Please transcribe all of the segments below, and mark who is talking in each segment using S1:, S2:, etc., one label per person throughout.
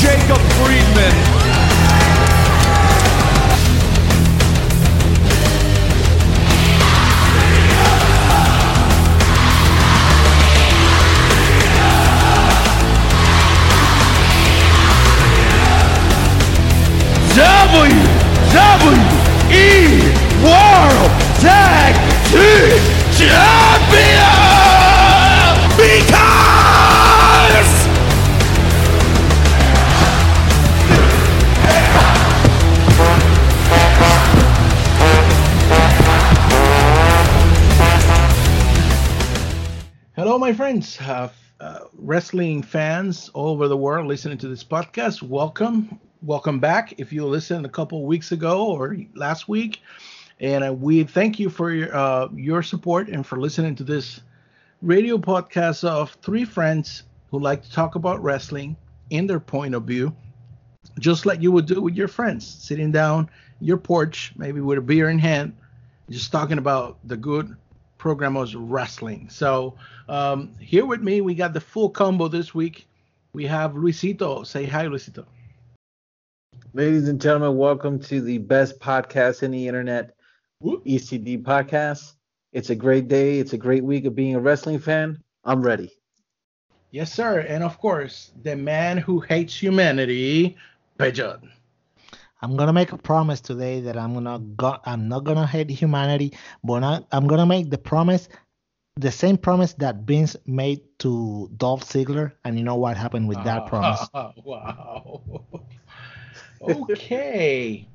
S1: Jacob Friedman. WWE World Tag Team
S2: Champions! Friends, uh, uh, wrestling fans all over the world listening to this podcast. Welcome, welcome back. If you listened a couple weeks ago or last week, and uh, we thank you for your uh, your support and for listening to this radio podcast of three friends who like to talk about wrestling in their point of view, just like you would do with your friends, sitting down your porch, maybe with a beer in hand, just talking about the good program was wrestling. So um, here with me, we got the full combo this week. We have Luisito. Say hi, Luisito.
S3: Ladies and gentlemen, welcome to the best podcast in the internet,
S2: Whoop.
S3: ECD Podcast. It's a great day. It's a great week of being a wrestling fan. I'm ready.
S2: Yes, sir. And of course, the man who hates humanity, Pellot.
S4: I'm gonna make a promise today that I'm gonna go, I'm not gonna hate humanity, but I, I'm gonna make the promise, the same promise that Vince made to Dolph Ziggler, and you know what happened with that promise.
S2: wow. okay.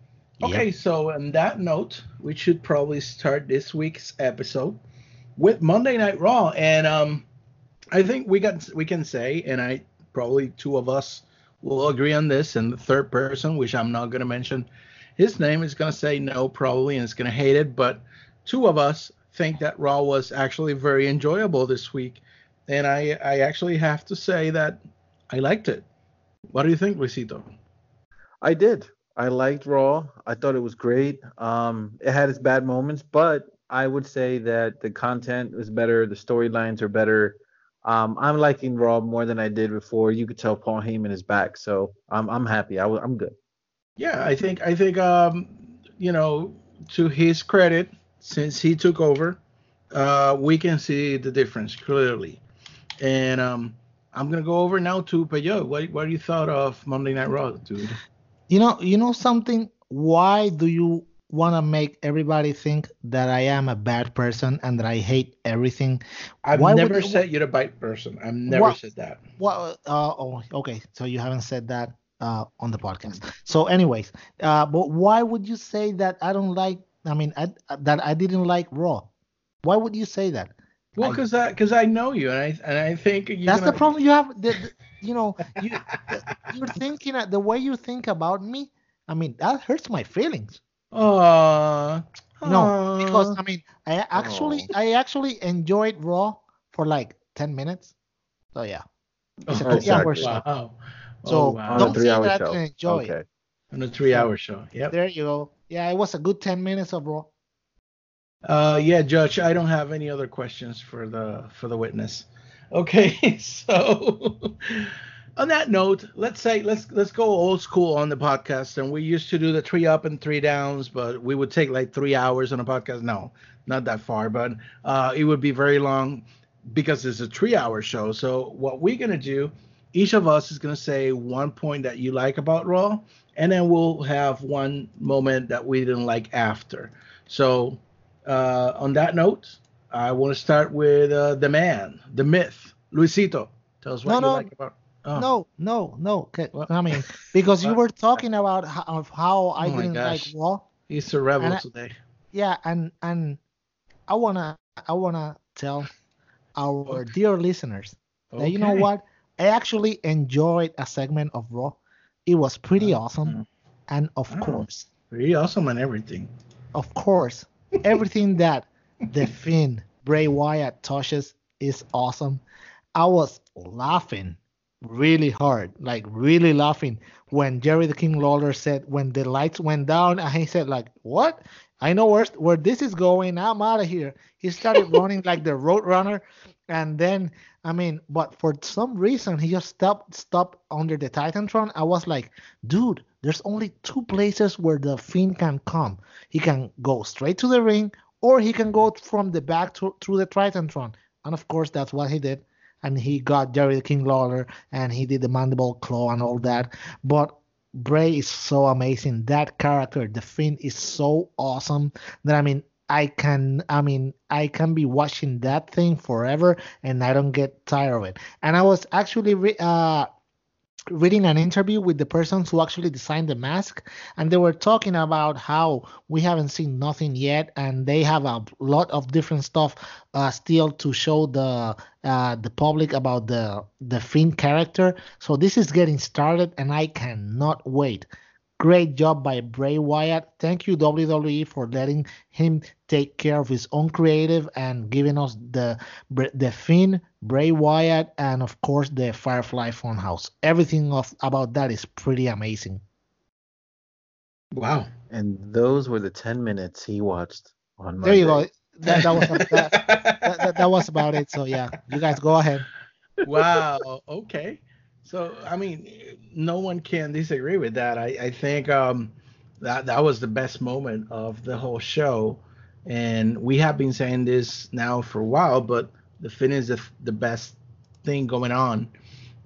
S2: Okay, so on that note, we should probably start this week's episode with Monday Night Raw, and um, I think we got we can say, and I probably two of us will agree on this, and the third person, which I'm not gonna mention, his name is gonna say no probably, and is gonna hate it, but two of us think that Raw was actually very enjoyable this week, and I I actually have to say that I liked it. What do you think, Luisito?
S3: I did. I liked Raw. I thought it was great. Um, it had its bad moments, but I would say that the content was better. The storylines are better. Um, I'm liking Raw more than I did before. You could tell Paul Heyman is back, so I'm I'm happy. I, w- I'm good.
S2: Yeah, I think I think um you know to his credit, since he took over, uh we can see the difference clearly, and um I'm gonna go over now to Pellot. What what do you thought of Monday Night Raw, dude?
S4: You know, you know something. Why do you want to make everybody think that I am a bad person and that I hate everything?
S2: I've
S4: Why would
S2: never
S4: you-
S2: said you're a bad person. I've never
S4: What-
S2: said that.
S4: Well, uh, oh, okay. So you haven't said that uh, on the podcast. So, anyways, uh, but why would you say that I don't like? I mean, I, that I didn't like Raw. Why would you say that?
S2: Well, because I because I know you, and I and I think
S4: That's the
S2: gonna-
S4: problem you have. The, the- you know, you you're thinking the way you think about me. I mean, that hurts my feelings.
S2: Aw,
S4: No, because. I mean, I actually I actually enjoyed Raw for like ten minutes. So yeah, it's a
S2: Oh,
S4: two-hour
S3: exactly.
S4: show.
S2: Wow.
S4: So
S2: oh, wow.
S4: Don't
S3: a
S4: say
S3: three-hour
S4: that I
S3: show.
S4: didn't enjoy it.
S3: okay.
S2: on a three-hour show. Yeah.
S4: There you go. Yeah, it was a good ten minutes of Raw.
S2: Uh, yeah, Judge. I don't have any other questions for the for the witness. Okay, so on that note, let's say let's let's go old school on the podcast, and we used to do the three up and three downs, but we would take like three hours on a podcast. No, not that far, but uh, it would be very long because it's a three-hour show. So what we're gonna do, each of us is gonna say one point that you like about Raw, and then we'll have one moment that we didn't like after. So uh, on that note, I want to start with uh, the man, the myth, Luisito. Tell us what
S4: No,
S2: you
S4: no.
S2: like about. Oh.
S4: No, no, no. Okay,
S2: What?
S4: I mean, because you were talking about how, of how oh I
S2: Oh my
S4: didn't like. Raw.
S2: he's a rebel
S4: I-
S2: today.
S4: Yeah, and and I wanna I wanna tell our dear listeners that you know what? I actually enjoyed a segment of Raw. It was pretty mm-hmm. awesome, and of
S2: Oh.
S4: course,
S2: Pretty awesome and everything.
S4: of course, everything that the Fiend Bray Wyatt touches is awesome. I was laughing really hard, like really laughing when Jerry the King Lawler said when the lights went down, and he said like, "What? I know where where this is going. I'm out of here." He started running like the road runner, and then I mean, but for some reason he just stopped stopped under the Titantron. I was like, dude, there's only two places where the Fiend can come. He can go straight to the ring, or he can go from the back to, through the Titantron. And of course, that's what he did. And he got Jerry the King Lawler, and he did the mandible claw and all that. But Bray is so amazing. That character, the Fiend, is so awesome that I mean, I can, I mean, I can be watching that thing forever, and I don't get tired of it. And I was actually re- uh, reading an interview with the persons who actually designed the mask and they were talking about how we haven't seen nothing yet and they have a lot of different stuff uh, still to show the uh, the public about the the Fiend character. So this is getting started and I cannot wait. Great job by Bray Wyatt. Thank you WWE for letting him take care of his own creative and giving us the the Fiend Bray Wyatt, and of course the Firefly Funhouse. Everything of about that is pretty amazing.
S2: Wow.
S3: And those were the 10 minutes he watched on Monday.
S4: There you go. That, that was that, that, that, that was about it. So yeah, you guys go ahead.
S2: wow. Okay. So I mean, no one can disagree with that. I, I think um, that that was the best moment of the whole show, and we have been saying this now for a while, but the Fiend is the, the best thing going on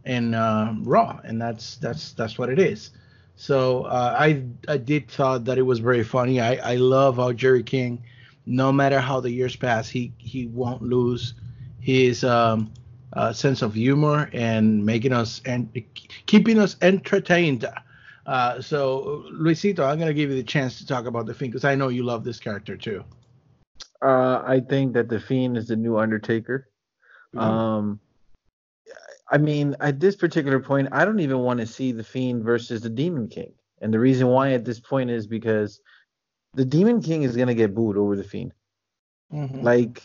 S2: in uh, Raw, and that's that's that's what it is. So uh, I I did thought that it was very funny. I I love how Jerry King, no matter how the years pass, he he won't lose his um, uh, sense of humor and making us and keeping us entertained. Uh, so Luisito, I'm gonna give you the chance to talk about the Fiend because I know you love this character too.
S3: Uh, I think that the Fiend is the new Undertaker. Mm-hmm. Um, I mean, at this particular point, I don't even want to see the Fiend versus the Demon King, and the reason why at this point is because the Demon King is gonna get booed over the Fiend. Mm-hmm. Like,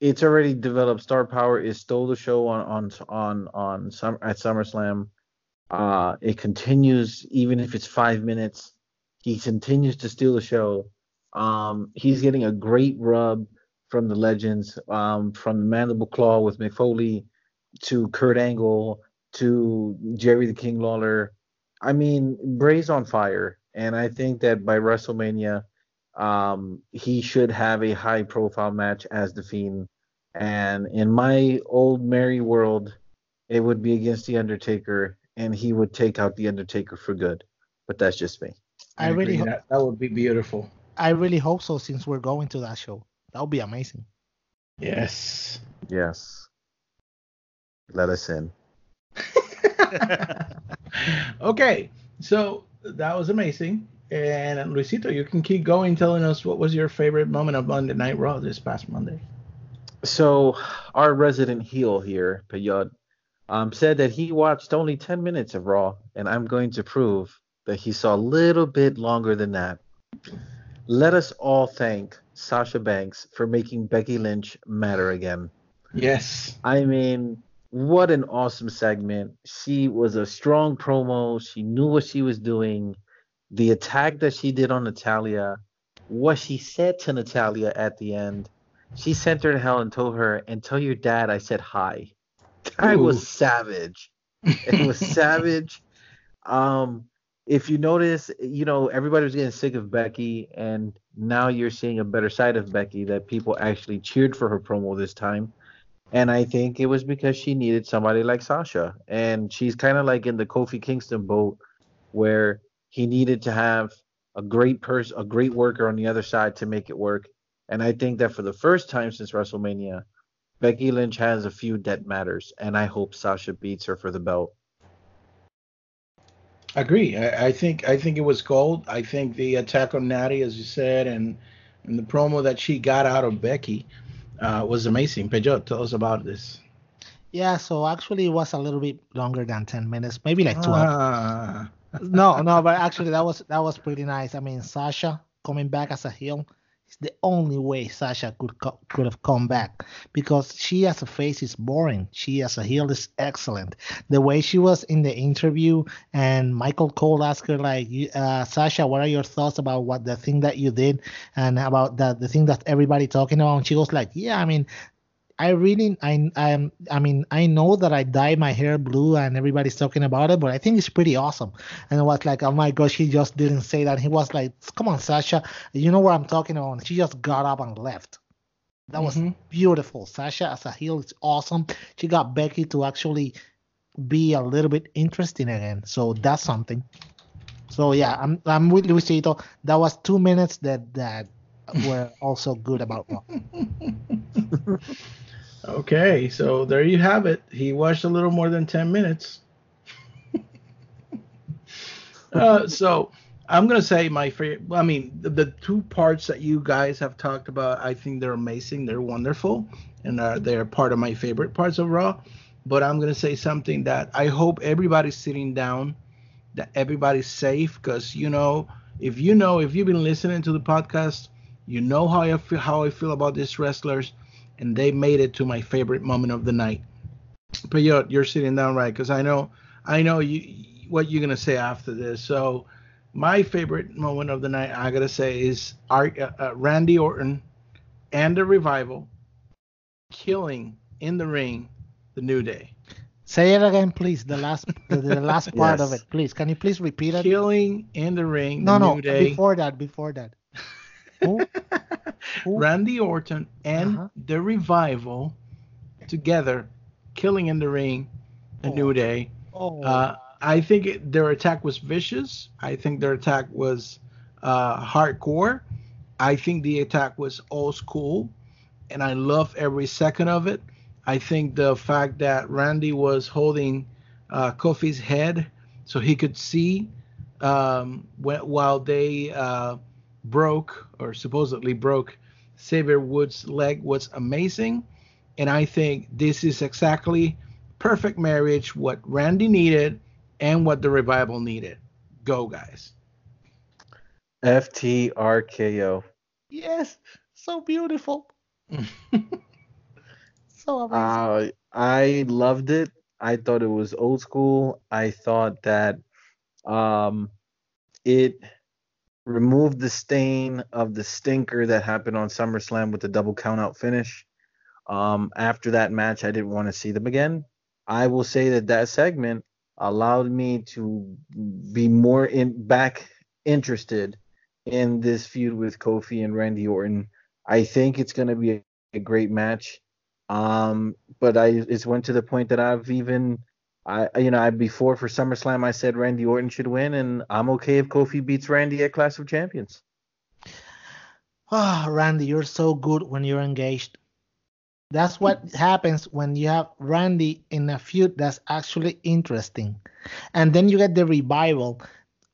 S3: it's already developed star power. It stole the show on on on on some at SummerSlam. Uh, it continues even if it's five minutes. He continues to steal the show. Um, he's getting a great rub from the legends, um, from the Mandible Claw with Mick Foley to Kurt Angle to Jerry the King Lawler. I mean, Bray's on fire, and I think that by WrestleMania, um, he should have a high profile match as the Fiend. And in my old merry world, it would be against the Undertaker, and he would take out the Undertaker for good. But that's just me.
S4: I, I really
S2: hope that, that would be beautiful.
S4: I really hope so since we're going to that show. That would be amazing.
S2: Yes.
S3: Yes. Let us in.
S2: okay. So that was amazing. And Luisito, you can keep going telling us what was your favorite moment of Monday Night Raw this past Monday.
S3: So, our resident heel here, Pellot, um, said that he watched only 10 minutes of Raw, and I'm going to prove that he saw a little bit longer than that. Let us all thank Sasha Banks for making Becky Lynch matter again.
S2: Yes.
S3: I mean, what an awesome segment. She was a strong promo. She knew what she was doing. The attack that she did on Natalya, what she said to Natalya at the end. She sent her to hell and told her, and tell your dad I said hi. I was savage. It was savage. Um, if you notice, you know, everybody was getting sick of Becky, and now you're seeing a better side of Becky that people actually cheered for her promo this time. And I think it was because she needed somebody like Sasha. And she's kind of like in the Kofi Kingston boat where he needed to have a great person, a great worker on the other side to make it work. And I think that for the first time since WrestleMania, Becky Lynch has a feud that matters. And I hope Sasha beats her for the belt.
S2: Agree. I, I, think I think it was gold. I think the attack on Natty, as you said, and and the promo that she got out of Becky uh, was amazing. Pedro, tell us about this.
S4: Yeah, so actually it was a little bit longer than ten minutes, maybe like twelve. Ah. no, no, but actually that was that was pretty nice. I mean, Sasha coming back as a heel it's the only way Sasha could co- could have come back because she as a face is boring. She as a heel is excellent. The way she was in the interview and Michael Cole asked her like, uh, Sasha, what are your thoughts about what the thing that you did and about the the thing that everybody talking about? And she goes like, yeah, I mean, I really I I I mean I know that I dye my hair blue and everybody's talking about it, but I think it's pretty awesome. And I was like, oh my gosh, he just didn't say that. He was like, come on, Sasha, you know what I'm talking about. She just got up and left. That was mm-hmm. beautiful. Sasha as a heel is awesome. She got Becky to actually be a little bit interesting again. So that's something. So yeah, I'm I'm with Luisito. That was two minutes that that were also good about Raw.
S2: Okay, so there you have it. He watched a little more than 10 minutes. uh, so I'm going to say my favorite. I mean, the, the, two parts that you guys have talked about, I think they're amazing. They're wonderful. And uh, they're part of my favorite parts of Raw. But I'm going to say something that I hope everybody's sitting down, that everybody's safe. Because, you know, if you know, if you've been listening to the podcast, you know how I feel, how I feel about these wrestlers and they made it to my favorite moment of the night. But you're, you're sitting down right because I know I know you what you're gonna say after this. So my favorite moment of the night I gotta say is uh, uh, Randy Orton and the revival killing in the ring the New Day.
S4: Say it again, please. The last the, the last part yes. of it, please. Can you please repeat it?
S2: Killing in the ring.
S4: No,
S2: the
S4: no.
S2: New Day.
S4: Before that, before that.
S2: Who? Randy Orton and uh-huh. the Revival together, killing in the ring, a oh. New Day. Oh. Uh, I think it, their attack was vicious. I think their attack was uh, hardcore. I think the attack was old school, and I love every second of it. I think the fact that Randy was holding uh, Kofi's head so he could see um, while they uh, broke or supposedly broke Xavier Woods' leg was amazing. And I think this is exactly perfect marriage, what Randy needed and what the revival needed. Go, guys.
S3: FTRKO.
S4: Yes, so beautiful.
S3: so amazing. Uh, I loved it. I thought it was old school. I thought that um, it removed the stain of the stinker that happened on SummerSlam with the double countout finish. Um, after that match, I didn't want to see them again. I will say that that segment allowed me to be more in back interested in this feud with Kofi and Randy Orton. I think it's going to be a, a, great match. Um, but I it's went to the point that I've even I you know I before for SummerSlam I said Randy Orton should win, and I'm okay if Kofi beats Randy at Clash of Champions.
S4: Ah, oh, Randy, you're so good when you're engaged. That's what happens when you have Randy in a feud that's actually interesting, and then you get the revival,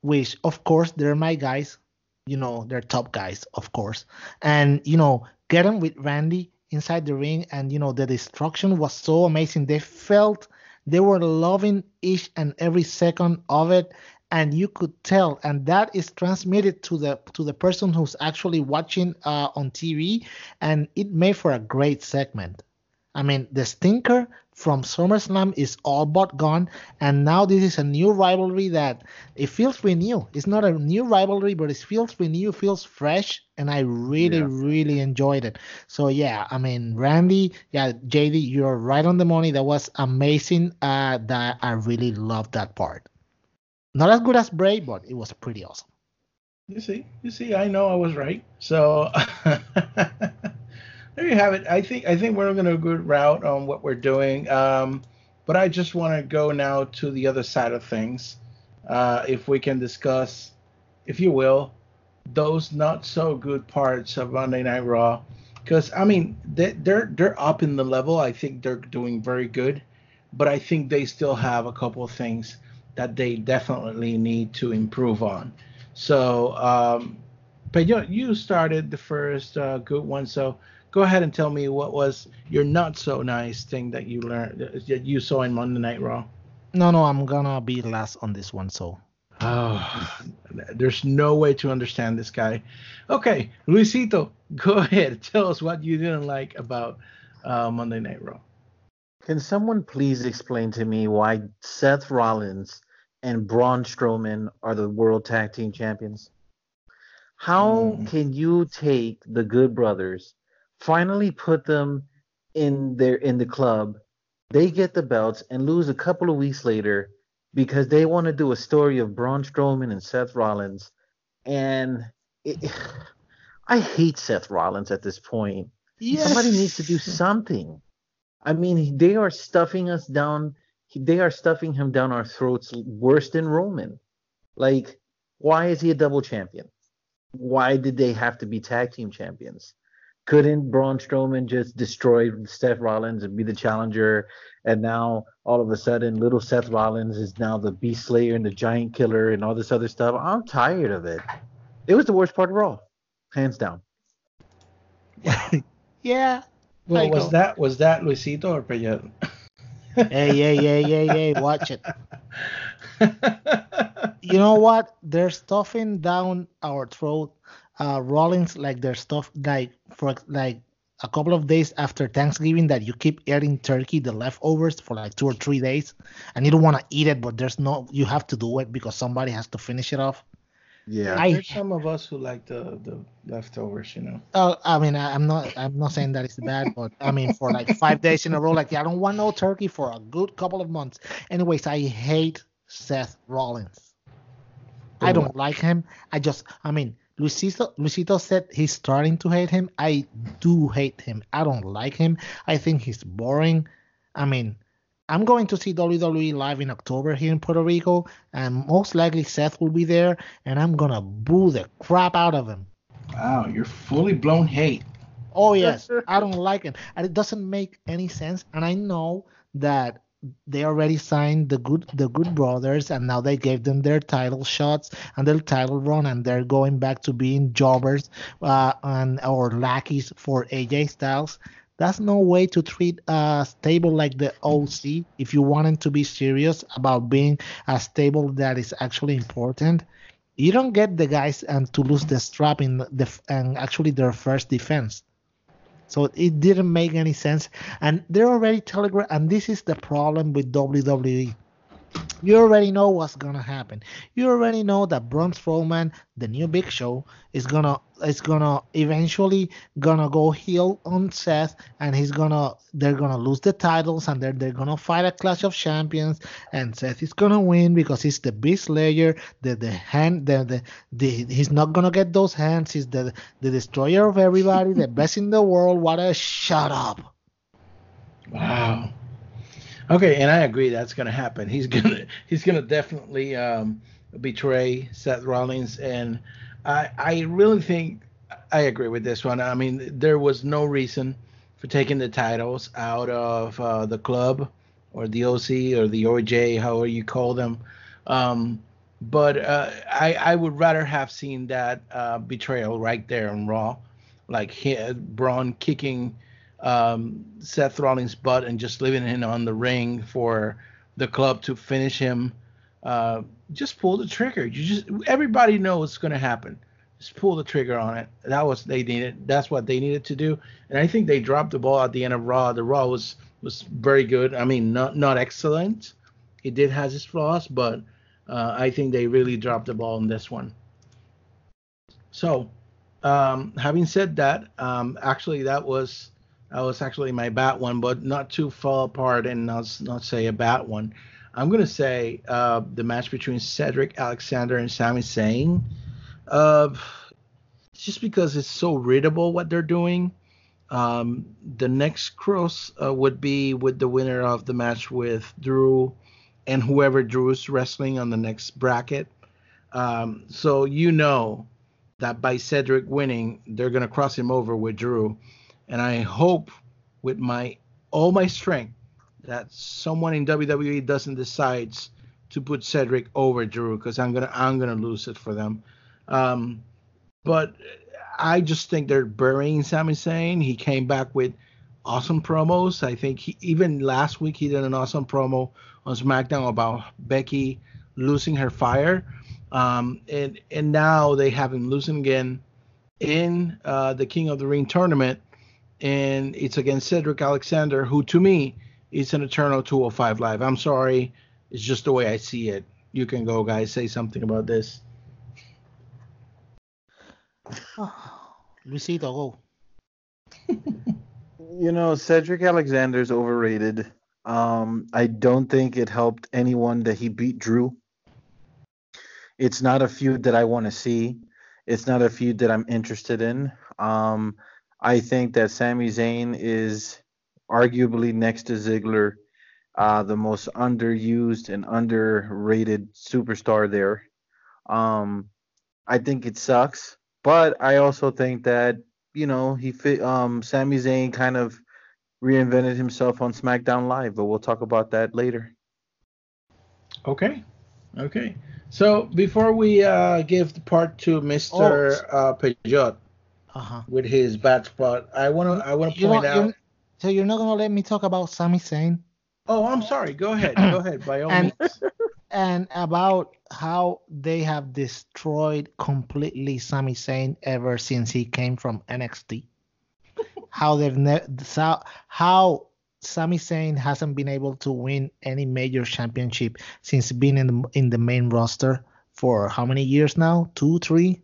S4: which of course they're my guys, you know they're top guys of course, and you know get them with Randy inside the ring, and you know the destruction was so amazing. They felt they were loving each and every second of it, and you could tell, and that is transmitted to the to the person who's actually watching uh, on TV, and it made for a great segment. I mean, the stinker from SummerSlam is all but gone, and now this is a new rivalry that it feels renewed. It's not a new rivalry, but it feels renewed, feels fresh, and I really, yeah. really enjoyed it. So yeah, I mean, Randy, yeah, JD, you're right on the money. That was amazing. Uh, that I really loved that part. Not as good as Bray, but it was pretty awesome.
S2: You see, you see, I know I was right. So. there you have it. I think I think we're going to a good route on what we're doing. Um, but I just want to go now to the other side of things. Uh, if we can discuss, if you will, those not so good parts of Monday Night Raw, because I mean they, they're they're up in the level. I think they're doing very good, but I think they still have a couple of things that they definitely need to improve on. So, um, but you you started the first uh, good one, so go ahead and tell me what was your not so nice thing that you learned that you saw in Monday Night Raw.
S4: No, no, I'm gonna be last on this one. So.
S2: Oh, there's no way to understand this guy. Okay, Luisito, go ahead. Tell us what you didn't like about uh, Monday Night Raw.
S3: Can someone please explain to me why Seth Rollins and Braun Strowman are the World Tag Team Champions? How mm. can you take the Good Brothers finally put them in their in the club. They get the belts and lose a couple of weeks later because they want to do a story of Braun Strowman and Seth Rollins. And it, I hate Seth Rollins at this point. Yes. Somebody needs to do something. I mean, they are stuffing us down. They are stuffing him down our throats worse than Roman. Like Why is he a double champion? Why did they have to be tag team champions? Couldn't Braun Strowman just destroy Seth Rollins and be the challenger? And now all of a sudden, little Seth Rollins is now the Beast Slayer and the Giant Killer and all this other stuff. I'm tired of it. It was the worst part of Raw, hands down.
S4: yeah.
S2: Well,
S4: I
S2: was
S4: go.
S2: that was that Luisito or Pellot?
S4: Hey, hey, hey, hey, hey, watch it. You know what? They're stuffing down our throat. Uh, Rollins, like they're stuff like for like a couple of days after Thanksgiving that you keep eating turkey, the leftovers for like two or three days, and you don't want to eat it, but there's no, you have to do it because somebody has to finish it off.
S3: Yeah.
S4: I
S2: There's some of us who like the the leftovers, you know.
S4: Uh, I mean, I, I'm not, I'm not saying that it's bad, but I mean, for like five days in a row, like I don't want no turkey for a good couple of months. Anyways, I hate Seth Rollins. I don't like him. I just, I mean, Luisito, Luisito said he's starting to hate him. I do hate him. I don't like him. I think he's boring. I mean, I'm going to see WWE live in October here in Puerto Rico, and most likely Seth will be there, and I'm gonna boo the crap out of him.
S2: Wow, you're fully blown hate.
S4: Oh yes, I don't like it, and it doesn't make any sense. And I know that they already signed the good the good brothers, and now they gave them their title shots and their title run, and they're going back to being jobbers uh, and or lackeys for AJ Styles. That's no way to treat a stable like the OC if you want wanted to be serious about being a stable that is actually important. You don't get the guys and to lose the strap in the and actually their first defense. So it didn't make any sense. And they're already telegraph and this is the problem with WWE. You already know what's gonna happen. You already know that Braun Strowman, the new Big Show, is gonna is gonna eventually gonna go heel on Seth, and he's gonna they're gonna lose the titles, and they're they're gonna fight a Clash of Champions, and Seth is gonna win because he's the Beast Slayer, the the hand, the the, the he's not gonna get those hands. He's the the destroyer of everybody, the best in the world. What a shut up.
S2: Wow. Okay, and I agree that's gonna happen. He's gonna he's gonna definitely um, betray Seth Rollins, and I I really think I agree with this one. I mean, there was no reason for taking the titles out of uh, the club or the OC or the OJ, however you call them. Um, but uh, I I would rather have seen that uh, betrayal right there on Raw, like he, Braun kicking um, Seth Rollins' butt and just leaving him on the ring for the club to finish him. Uh, just pull the trigger. You just everybody knows what's going to happen. Just pull the trigger on it. That was they needed. That's what they needed to do. And I think they dropped the ball at the end of Raw. The Raw was was very good. I mean, not not excellent. It did has its flaws, but uh, I think they really dropped the ball in this one. So, um, having said that, um, actually that was that was actually my bat one, but not too far apart and not not say a bat one. I'm gonna say uh, the match between Cedric Alexander and Sami Zayn. Uh, just because it's so readable what they're doing. Um, the next cross uh, would be with the winner of the match with Drew and whoever Drew's wrestling on the next bracket. Um, so you know that by Cedric winning, they're gonna cross him over with Drew and I hope with my all my strength that someone in WWE doesn't decides to put Cedric over Drew because I'm gonna I'm gonna lose it for them. Um, but I just think they're burying Sami Zayn. He came back with awesome promos. I think he, even last week he did an awesome promo on SmackDown about Becky losing her fire. Um, and and now they have him losing again in uh, the King of the Ring tournament and it's against Cedric Alexander, who to me is an eternal 205 live. I'm sorry, it's just the way I see it. You can go, guys, say something about this.
S4: Luisito, go.
S3: You know, Cedric Alexander's overrated. Um, I don't think it helped anyone that he beat Drew. It's not a feud that I want to see. It's not a feud that I'm interested in. Um, I think that Sami Zayn is arguably next to Ziggler, uh, the most underused and underrated superstar there. Um, I think it sucks, but I also think that you know he fit. Um, Sami Zayn kind of reinvented himself on SmackDown Live, but we'll talk about that later.
S2: Okay. Okay. So before we uh, give the part to Mr. Uh, Pellot
S4: Uh-huh.
S2: with his bad spot, I wanna I wanna
S4: You
S2: point out.
S4: you're- so you're not gonna let me talk about Sami Zayn
S2: Oh, I'm sorry. Go ahead. Go ahead. By all
S4: And-
S2: means.
S4: and about how they have destroyed completely Sami Zayn ever since he came from NXT. how they've ne- so, how Sami Zayn hasn't been able to win any major championship since being in the in the main roster for how many years now? Two, three?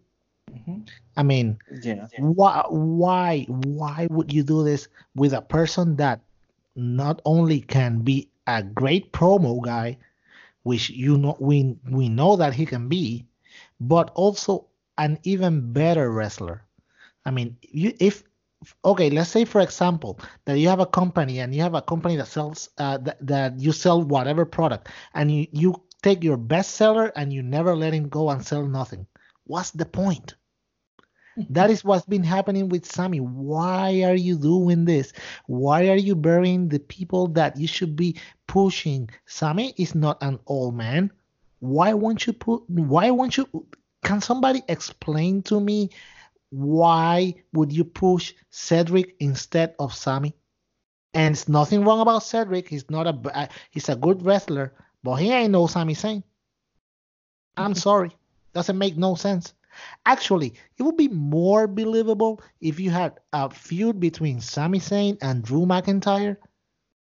S2: Mhm.
S4: I mean,
S3: Yeah.
S4: why why why would you do this with a person that not only can be a great promo guy which you know we we know that he can be but also an even better wrestler i mean you if okay let's say for example that you have a company and you have a company that sells uh, that, that you sell whatever product and you you take your best seller and you never let him go and sell nothing what's the point that is what's been happening with Sami. Why are you doing this? Why are you burying the people that you should be pushing? Sami is not an old man. Why won't you put why won't you can somebody explain to me why would you push Cedric instead of Sami? And it's nothing wrong about Cedric. He's not a uh, he's a good wrestler, but he ain't no Sami Zayn. I'm sorry. Doesn't make no sense. Actually, it would be more believable if you had a feud between Sami Zayn and Drew McIntyre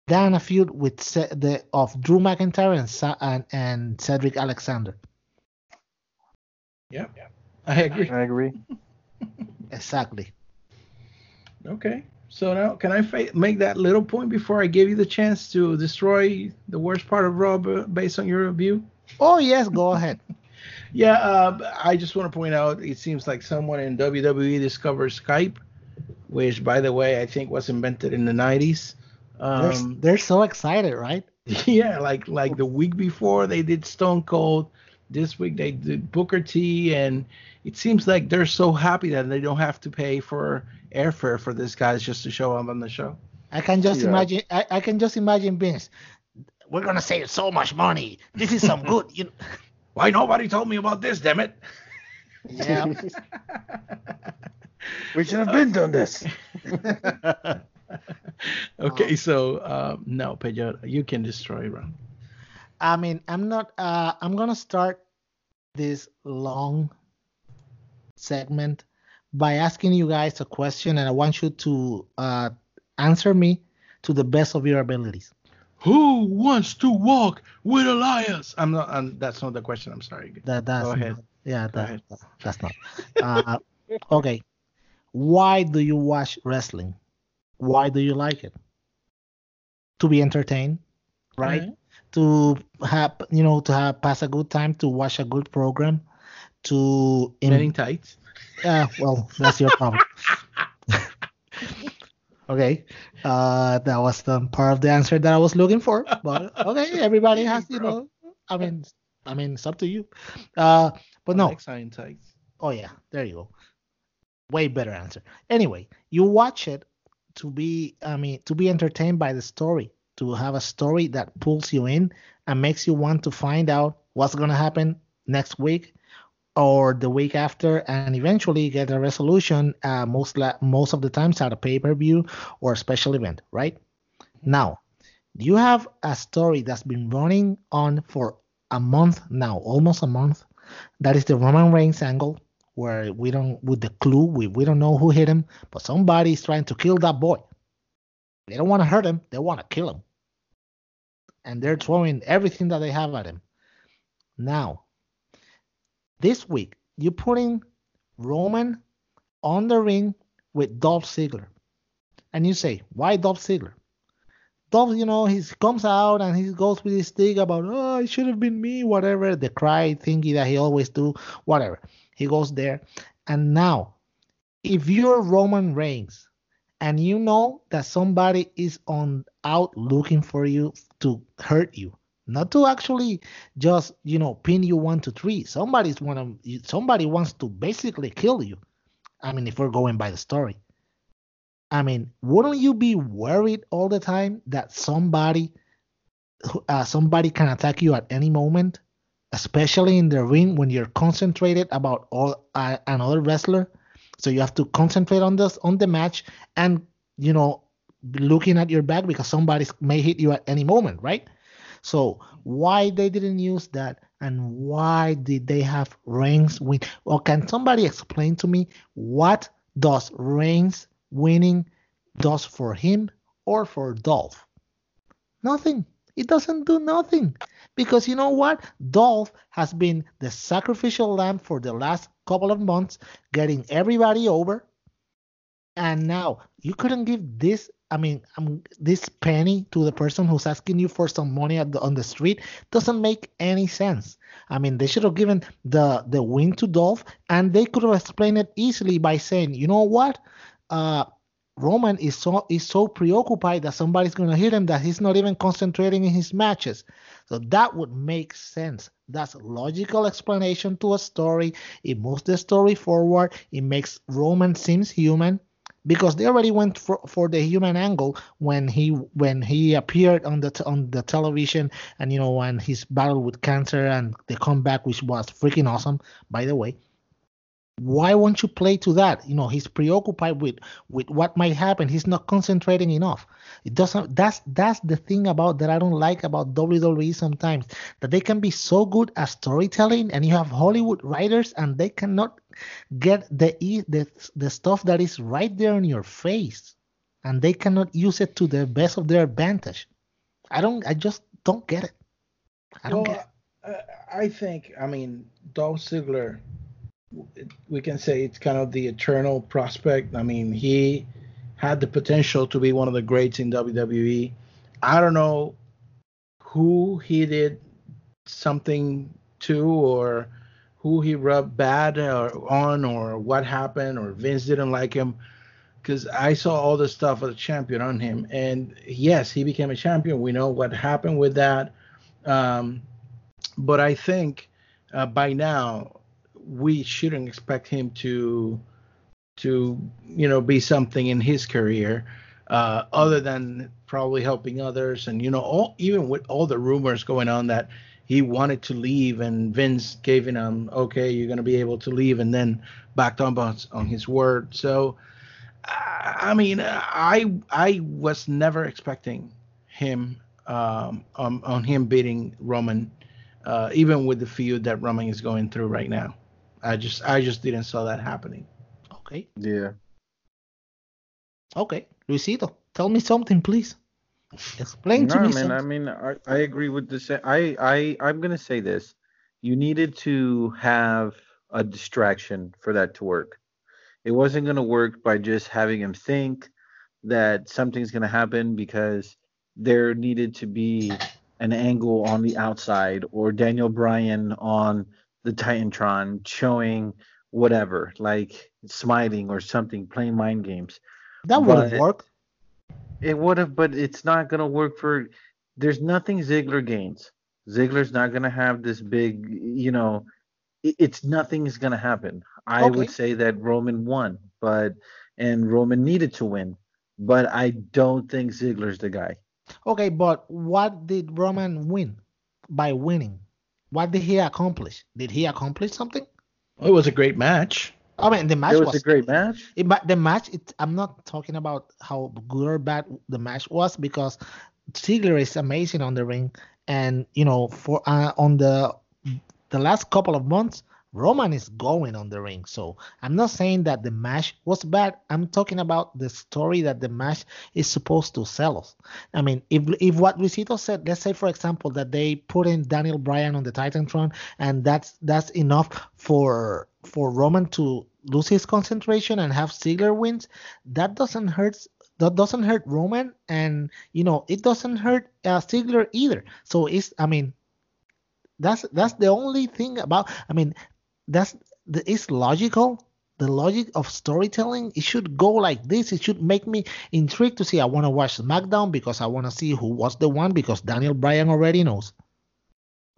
S4: than a feud with Ce- the of Drew McIntyre and, Sa- and and Cedric Alexander.
S2: Yeah, I agree.
S3: I agree.
S4: Exactly.
S2: Okay. So now, can I fa- make that little point before I give you the chance to destroy the worst part of Raw b- based on your review?
S4: Oh yes, go ahead.
S2: Yeah, uh, I just want to point out it seems like someone in WWE discovered Skype, which, by the way, I think was invented in the 90s.
S4: They're,
S2: Um,
S4: they're so excited, right?
S2: yeah, like like the week before they did Stone Cold, this week they did Booker T, and it seems like they're so happy that they don't have to pay for airfare for these guys just to show up on the show.
S4: I can just
S3: Yeah.
S4: imagine. I, I can just imagine Vince. We're gonna save so much money. This is some good. You know.
S2: Why nobody told me about this? Damn it!
S4: Yeah.
S3: We should have been done this.
S2: okay, so um, no, Pedro, you can destroy Raw.
S4: I mean, I'm not. Uh, I'm gonna start this long segment by asking you guys a question, and I want you to uh, answer me to the best of your abilities.
S2: Who wants to walk with Elias? I'm not. I'm, that's not the question. I'm sorry.
S4: That that's
S2: Go ahead.
S4: not- yeah, that,
S2: ahead.
S4: that's not. Uh, okay. Why do you watch wrestling? Why do you like it? To be entertained, right?
S2: Alright.
S4: To have you know to have pass a good time, to watch a good program, to in-
S2: Men in tights.
S4: Yeah, well, that's your problem. okay, uh, that was the part of the answer that I was looking for. But okay, everybody has, you know, I mean, I mean, it's up to you. Uh, but no,
S2: Alexa
S4: oh yeah, there you go. Way better answer. Anyway, you watch it to be, I mean, to be entertained by the story, to have a story that pulls you in and makes you want to find out what's gonna happen next week or the week after, and eventually get a resolution. Uh, most la- most of the times at a pay per view or a special event, right? Now, you have a story that's been running on for a month now, almost a month. That is the Roman Reigns angle, where we don't with the clue we, we don't know who hit him, but somebody is trying to kill that boy. They don't want to hurt him, they want to kill him. And they're throwing everything that they have at him. Now, this week, you're putting Roman on the ring with Dolph Ziggler. And you say, why Dolph Ziggler? Dolph, you know, he comes out and he goes with his thing about, oh, it should have been me, whatever, the cry thingy that he always do, whatever. He goes there. And now, if you're Roman Reigns and you know that somebody is on out looking for you to hurt you, not to actually just you know pin you one to three. Somebody's want to somebody wants to basically kill you. I mean, if we're going by the story. I mean, wouldn't you be worried all the time that somebody uh, somebody can attack you at any moment, especially in the ring when you're concentrated about all uh, another wrestler? So you have to concentrate on this on the match and you know looking at your back because somebody may hit you at any moment, right? So why they didn't use that and why did they have Reigns win? Or can somebody explain to me what does Reigns winning does for him or for Dolph? Nothing. It doesn't do nothing. Because you know what? Dolph has been the sacrificial lamb for the last couple of months, getting everybody over. And now you couldn't give this I mean, um, this penny to the person who's asking you for some money the, on the street doesn't make any sense. I mean, they should have given the the win to Dolph, and they could have explained it easily by saying, you know what, uh, Roman is so is so preoccupied that somebody's gonna hit him that he's not even concentrating in his matches. So that would make sense. That's logical explanation to a story. It moves the story forward. It makes Roman seems human because they already went for, for the human angle when he when he appeared on the t- on the television and you know when his battle with cancer and the comeback which was freaking awesome by the way. Why won't you play to that? You know he's preoccupied with with what might happen. He's not concentrating enough. It doesn't that's that's the thing about that i don't like about wwe sometimes that they can be so good at storytelling and you have hollywood writers and they cannot get the the, the stuff that is right there in your face and they cannot use it to the best of their advantage i don't i just don't get it i don't well, get
S2: it. i think i mean dolph ziggler we can say it's kind of the eternal prospect. I mean, he had the potential to be one of the greats in WWE. I don't know who he did something to or who he rubbed bad or on or what happened or Vince didn't like him. Because I saw all the stuff of the champion on him. And yes he became a champion. We know what happened with that. Um, but I think uh, by now we shouldn't expect him to to you know be something in his career uh, other than probably helping others. And you know all even with all the rumors going on that he wanted to leave and Vince gave him okay you're going to be able to leave and then backed on on his word so I mean I I was never expecting him um, on, on him beating Roman uh, even with the feud that Roman is going through right now. I just I just didn't saw that happening.
S4: Okay.
S3: Yeah.
S4: Okay, Luisito, tell me something, please. Explain no, to me.
S3: Man, something. I mean, I, I agree with this. I I I'm gonna say this. You needed to have a distraction for that to work. It wasn't gonna work by just having him think that something's gonna happen because there needed to be an angle on the outside or Daniel Bryan on the Titantron showing whatever, like smiling or something, playing mind games.
S4: That would have worked.
S3: It would have, but it's not gonna work for. There's nothing Ziggler gains. Ziggler's not gonna have this big, you know. It, it's nothing is gonna happen. I okay. would say that Roman won, but and Roman needed to win, but I don't think Ziggler's the guy.
S4: Okay, but what did Roman win by winning? What did he accomplish? Did he accomplish something?
S2: Well, it was a great match.
S4: I mean, the match
S3: it
S4: was,
S3: was a great match.
S4: It, but the match, it, I'm not talking about how good or bad the match was because Ziggler is amazing on the ring, and you know, for uh, on the the last couple of months, Roman is going on the ring. So I'm not saying that the match was bad. I'm talking about the story that the match is supposed to sell us. I mean, if if what Luisito said, let's say for example that they put in Daniel Bryan on the Titantron, and that's that's enough for for Roman to lose his concentration and have Ziggler wins, that doesn't hurt that doesn't hurt Roman, and you know it doesn't hurt uh, Ziggler either. So it's I mean that's that's the only thing about I mean that's the, it's logical. The logic of storytelling it should go like this. It should make me intrigued to see i want to watch smackdown because i want to see who was the one because daniel bryan already knows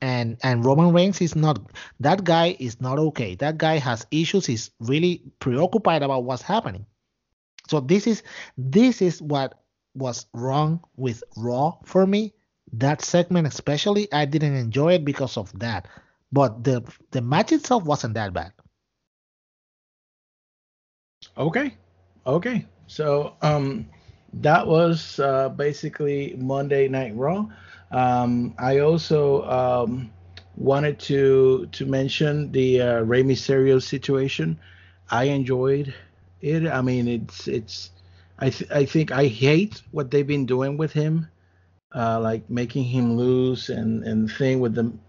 S4: and and Roman Reigns is not that guy is not okay. That guy has issues. He's really preoccupied about what's happening. So this is this is what was wrong with Raw for me. That segment especially, I didn't enjoy it because of that. But the the match itself wasn't that bad.
S2: Okay. Okay. So um that was uh, basically Monday Night Raw. Um, I also um, wanted to to mention the uh, Rey Mysterio situation. I enjoyed it. I mean, it's it's. I th- I think I hate what they've been doing with him, uh, like making him lose and and thing with them,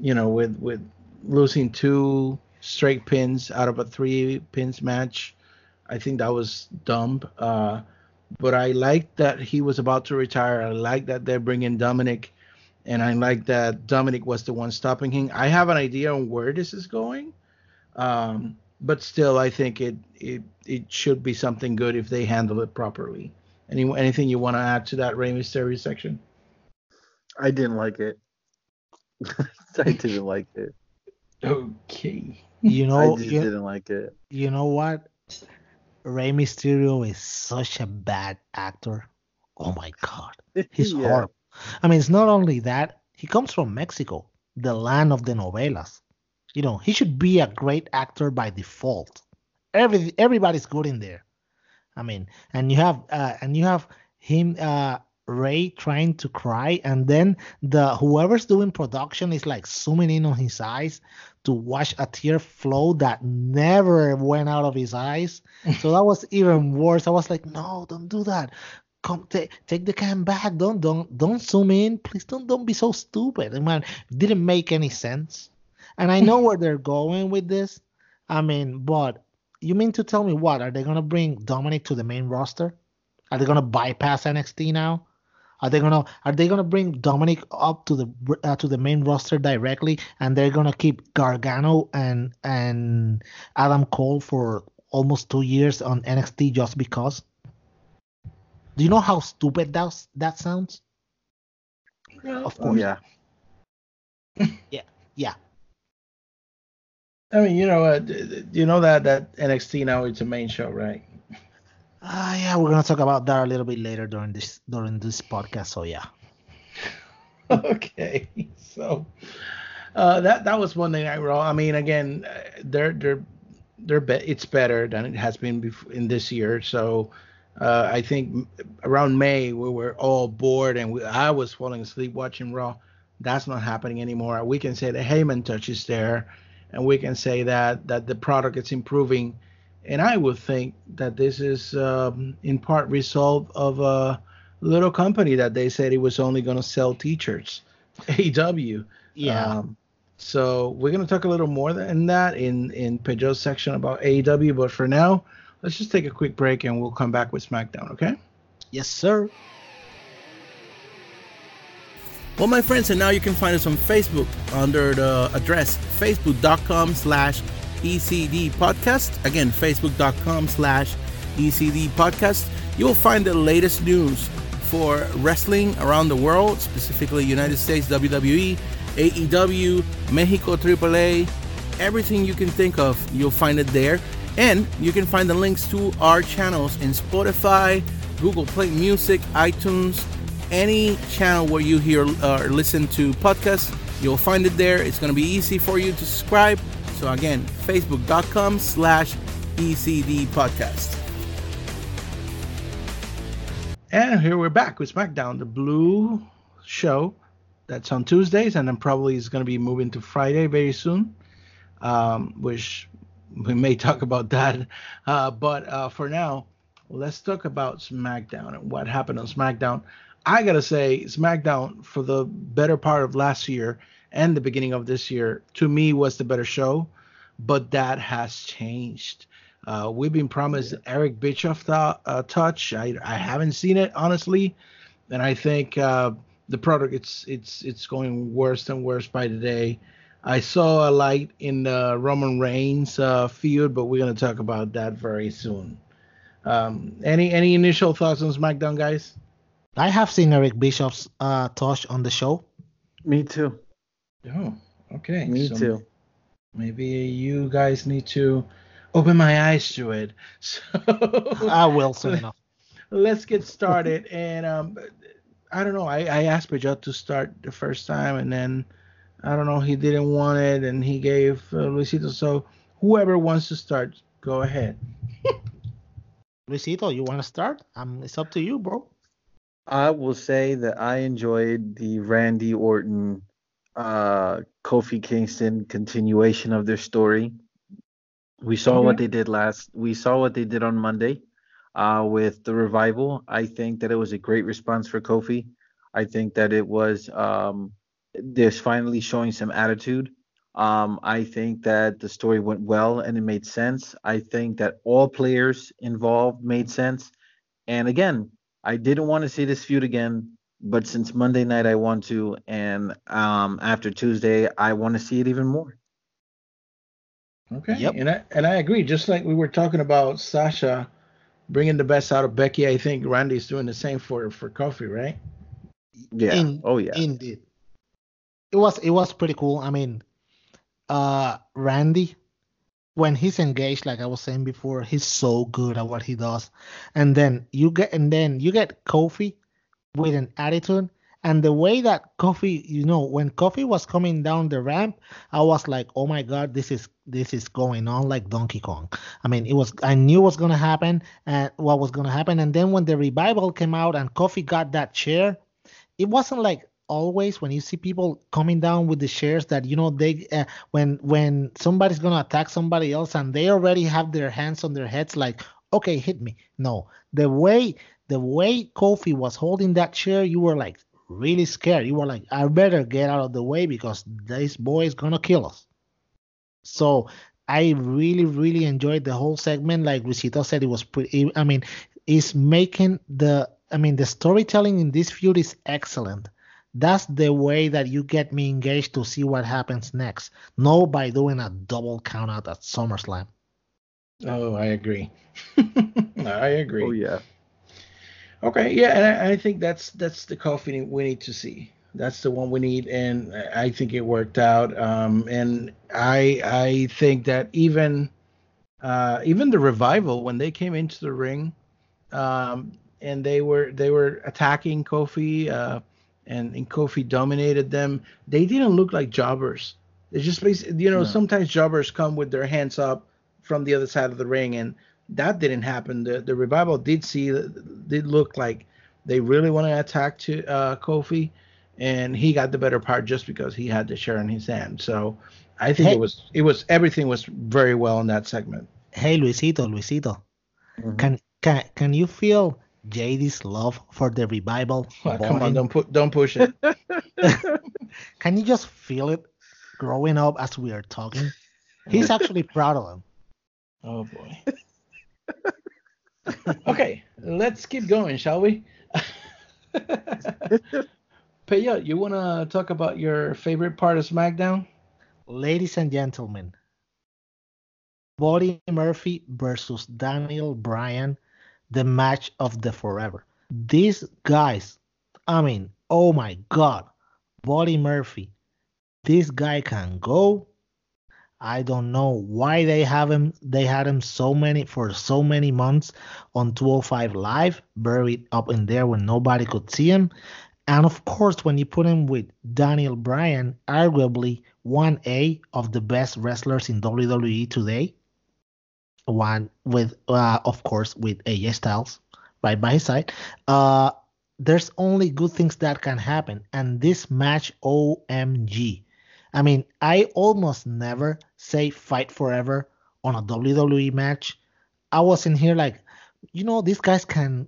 S2: you know, with with losing two straight pins out of a three pins match. I think that was dumb. Uh, but I like that he was about to retire. I like that they're bringing Dominic, and I like that Dominic was the one stopping him. I have an idea on where this is going, um, but still, I think it it it should be something good if they handle it properly. Any anything you want to add to that Rey Mysterio section?
S3: I didn't like it. I didn't like it.
S2: Okay.
S4: You know,
S3: I just
S4: you,
S3: didn't like it.
S4: you know what? Rey Mysterio is such a bad actor. Oh my god. He's
S3: Yeah.
S4: horrible. I mean, it's not only that, he comes from Mexico, the land of the novelas. You know, he should be a great actor by default. Every everybody's good in there. I mean, and you have uh, and you have him uh Rey trying to cry and then the whoever's doing production is like zooming in on his eyes to watch a tear flow that never went out of his eyes. So that was even worse. I was like, no, don't do that. Come take take the cam back. Don't don't don't zoom in. Please don't don't be so stupid. And man, it didn't make any sense. And I know where they're going with this. I mean, but you mean to tell me what? Are they gonna bring Dominic to the main roster? Are they gonna bypass NXT now? Are they gonna Are they gonna bring Dominic up to the uh, to the main roster directly, and they're gonna keep Gargano and and Adam Cole for almost two years on NXT just because? Do you know how stupid that that sounds? Of course.
S3: Yeah.
S4: Yeah. Yeah.
S2: I mean, you know, uh, d- d- you know that that NXT now it's a main show, right?
S4: Ah, yeah, we're gonna talk about that a little bit later during this during this podcast. So yeah.
S2: okay, so uh, that that was Monday Night Raw. I mean, again, uh, they're they're they're be- it's better than it has been bef- in this year. So uh, I think around May we were all bored and we, I was falling asleep watching Raw. That's not happening anymore. We can say the Heyman touch is there, and we can say that that the product is improving. And I would think that this is um, in part result of a little company that they said it was only going to sell t-shirts, AW.
S4: Yeah.
S2: Um, so we're going to talk a little more than that in in Pedro's section about AEW. But for now, let's just take a quick break and we'll come back with SmackDown. Okay?
S4: yes, sir.
S5: Well, my friends, and now you can find us on Facebook under the address facebook.com slash ECD podcast. Again, facebook.com slash ECD podcast. You will find the latest news for wrestling around the world, specifically United States, WWE, AEW, Mexico AAA, everything you can think of, you'll find it there. And you can find the links to our channels in Spotify, Google Play Music, iTunes, any channel where you hear or listen to podcasts, you'll find it there. It's going to be easy for you to subscribe. So again, facebook.com slash ECD podcast.
S2: And here we're back with SmackDown, the Blue show that's on Tuesdays, and then probably is going to be moving to Friday very soon, um, which we may talk about that. Uh, but uh, for now, let's talk about SmackDown and what happened on SmackDown. I gotta say, SmackDown for the better part of last year and the beginning of this year, to me, was the better show, but that has changed. Uh, we've been promised Eric Bischoff th- uh, touch. I, I haven't seen it honestly, and I think uh, the product it's it's it's going worse and worse by the day. I saw a light in the Roman Reigns uh, feud, but we're gonna talk about that very soon. Um, any any initial thoughts on SmackDown, guys?
S4: I have seen Eric Bischoff's uh, touch on the show.
S3: Me too.
S2: Oh, okay.
S3: Me
S2: so
S3: too.
S2: Maybe you guys need to open my eyes to it. So
S4: I will soon enough.
S2: let's get started. and um, I don't know. I, I asked Pellot to start the first time, and then I don't know. He didn't want it, and he gave uh, Luisito. So whoever wants to start, go ahead.
S4: Luisito, you want to start? Um, it's up to you, bro.
S3: I will say that I enjoyed the Randy Orton, uh, Kofi Kingston continuation of their story. We saw what they did last. We saw what they did on Monday, uh, with the revival. I think that it was a great response for Kofi. I think that it was um, there's finally showing some attitude. Um, I think that the story went well and it made sense. I think that all players involved made sense. And again, I didn't want to see this feud again, but since Monday night I want to, and um, after Tuesday I want to see it even more.
S2: Okay.
S4: Yep.
S2: And I and I agree. Just like we were talking about Sasha bringing the best out of Becky, I think Randy's doing the same for for Kofi, right?
S3: Yeah.
S4: In-
S3: oh yeah.
S4: Indeed. It was it was pretty cool. I mean, uh Randy, when he's engaged, like I was saying before, he's so good at what he does. And then you get and then you get Kofi with an attitude. And the way that Kofi, you know, when Kofi was coming down the ramp, I was like, oh my god, this is this is going on like Donkey Kong. I mean, it was I knew what's gonna happen and what was gonna happen. And then when the revival came out and Kofi got that chair, it wasn't like always when you see people coming down with the shares that you know they uh, when when somebody's gonna attack somebody else and they already have their hands on their heads like okay hit me no the way the way kofi was holding that chair you were like really scared you were like i better get out of the way because this boy is gonna kill us so i really really enjoyed the whole segment like Luisito said it was pretty i mean it's making the I mean, the storytelling in this feud is excellent. That's the way that you get me engaged to see what happens next. No by doing a double count out at SummerSlam.
S2: Oh, I agree. I agree.
S3: Oh yeah.
S2: Okay, yeah, and I, I think that's that's the Kofi we need to see. That's the one we need, and I think it worked out. Um, and I I think that even uh, even the revival when they came into the ring, um, and they were they were attacking Kofi, uh, and and Kofi dominated them. They didn't look like jobbers. They just basically, you know,
S3: No.
S2: sometimes jobbers come with their hands up from the other side of the ring, and that didn't happen. The the revival did see did look like they really want to attack to uh, Kofi, and he got the better part just because he had the share in his hand. So I think
S4: Hey.
S2: it was it was everything was very well in that segment.
S4: Hey, Luisito, Luisito,
S3: Mhm.
S4: can can can you feel JD's love for the revival?
S2: Come on, don't put don't push it.
S4: Can you just feel it growing up as we are talking? He's actually proud of him.
S2: Oh boy. okay, let's keep going, shall we? Peyo, you want to talk about your favorite part of SmackDown?
S4: Ladies and gentlemen, Buddy Murphy versus Daniel Bryan, the match of the forever. These guys, I mean, oh my God, Buddy Murphy, this guy can go. I don't know why they have him. They had him so many for so many months on 205 Live, buried up in there when nobody could see him. And of course, when you put him with Daniel Bryan, arguably 1A of the best wrestlers in WWE today, one with, uh, of course, with AJ Styles right by his side, uh, there's only good things that can happen. And this match, OMG. I mean, I almost never say fight forever on a WWE match. I was in here like, you know, these guys can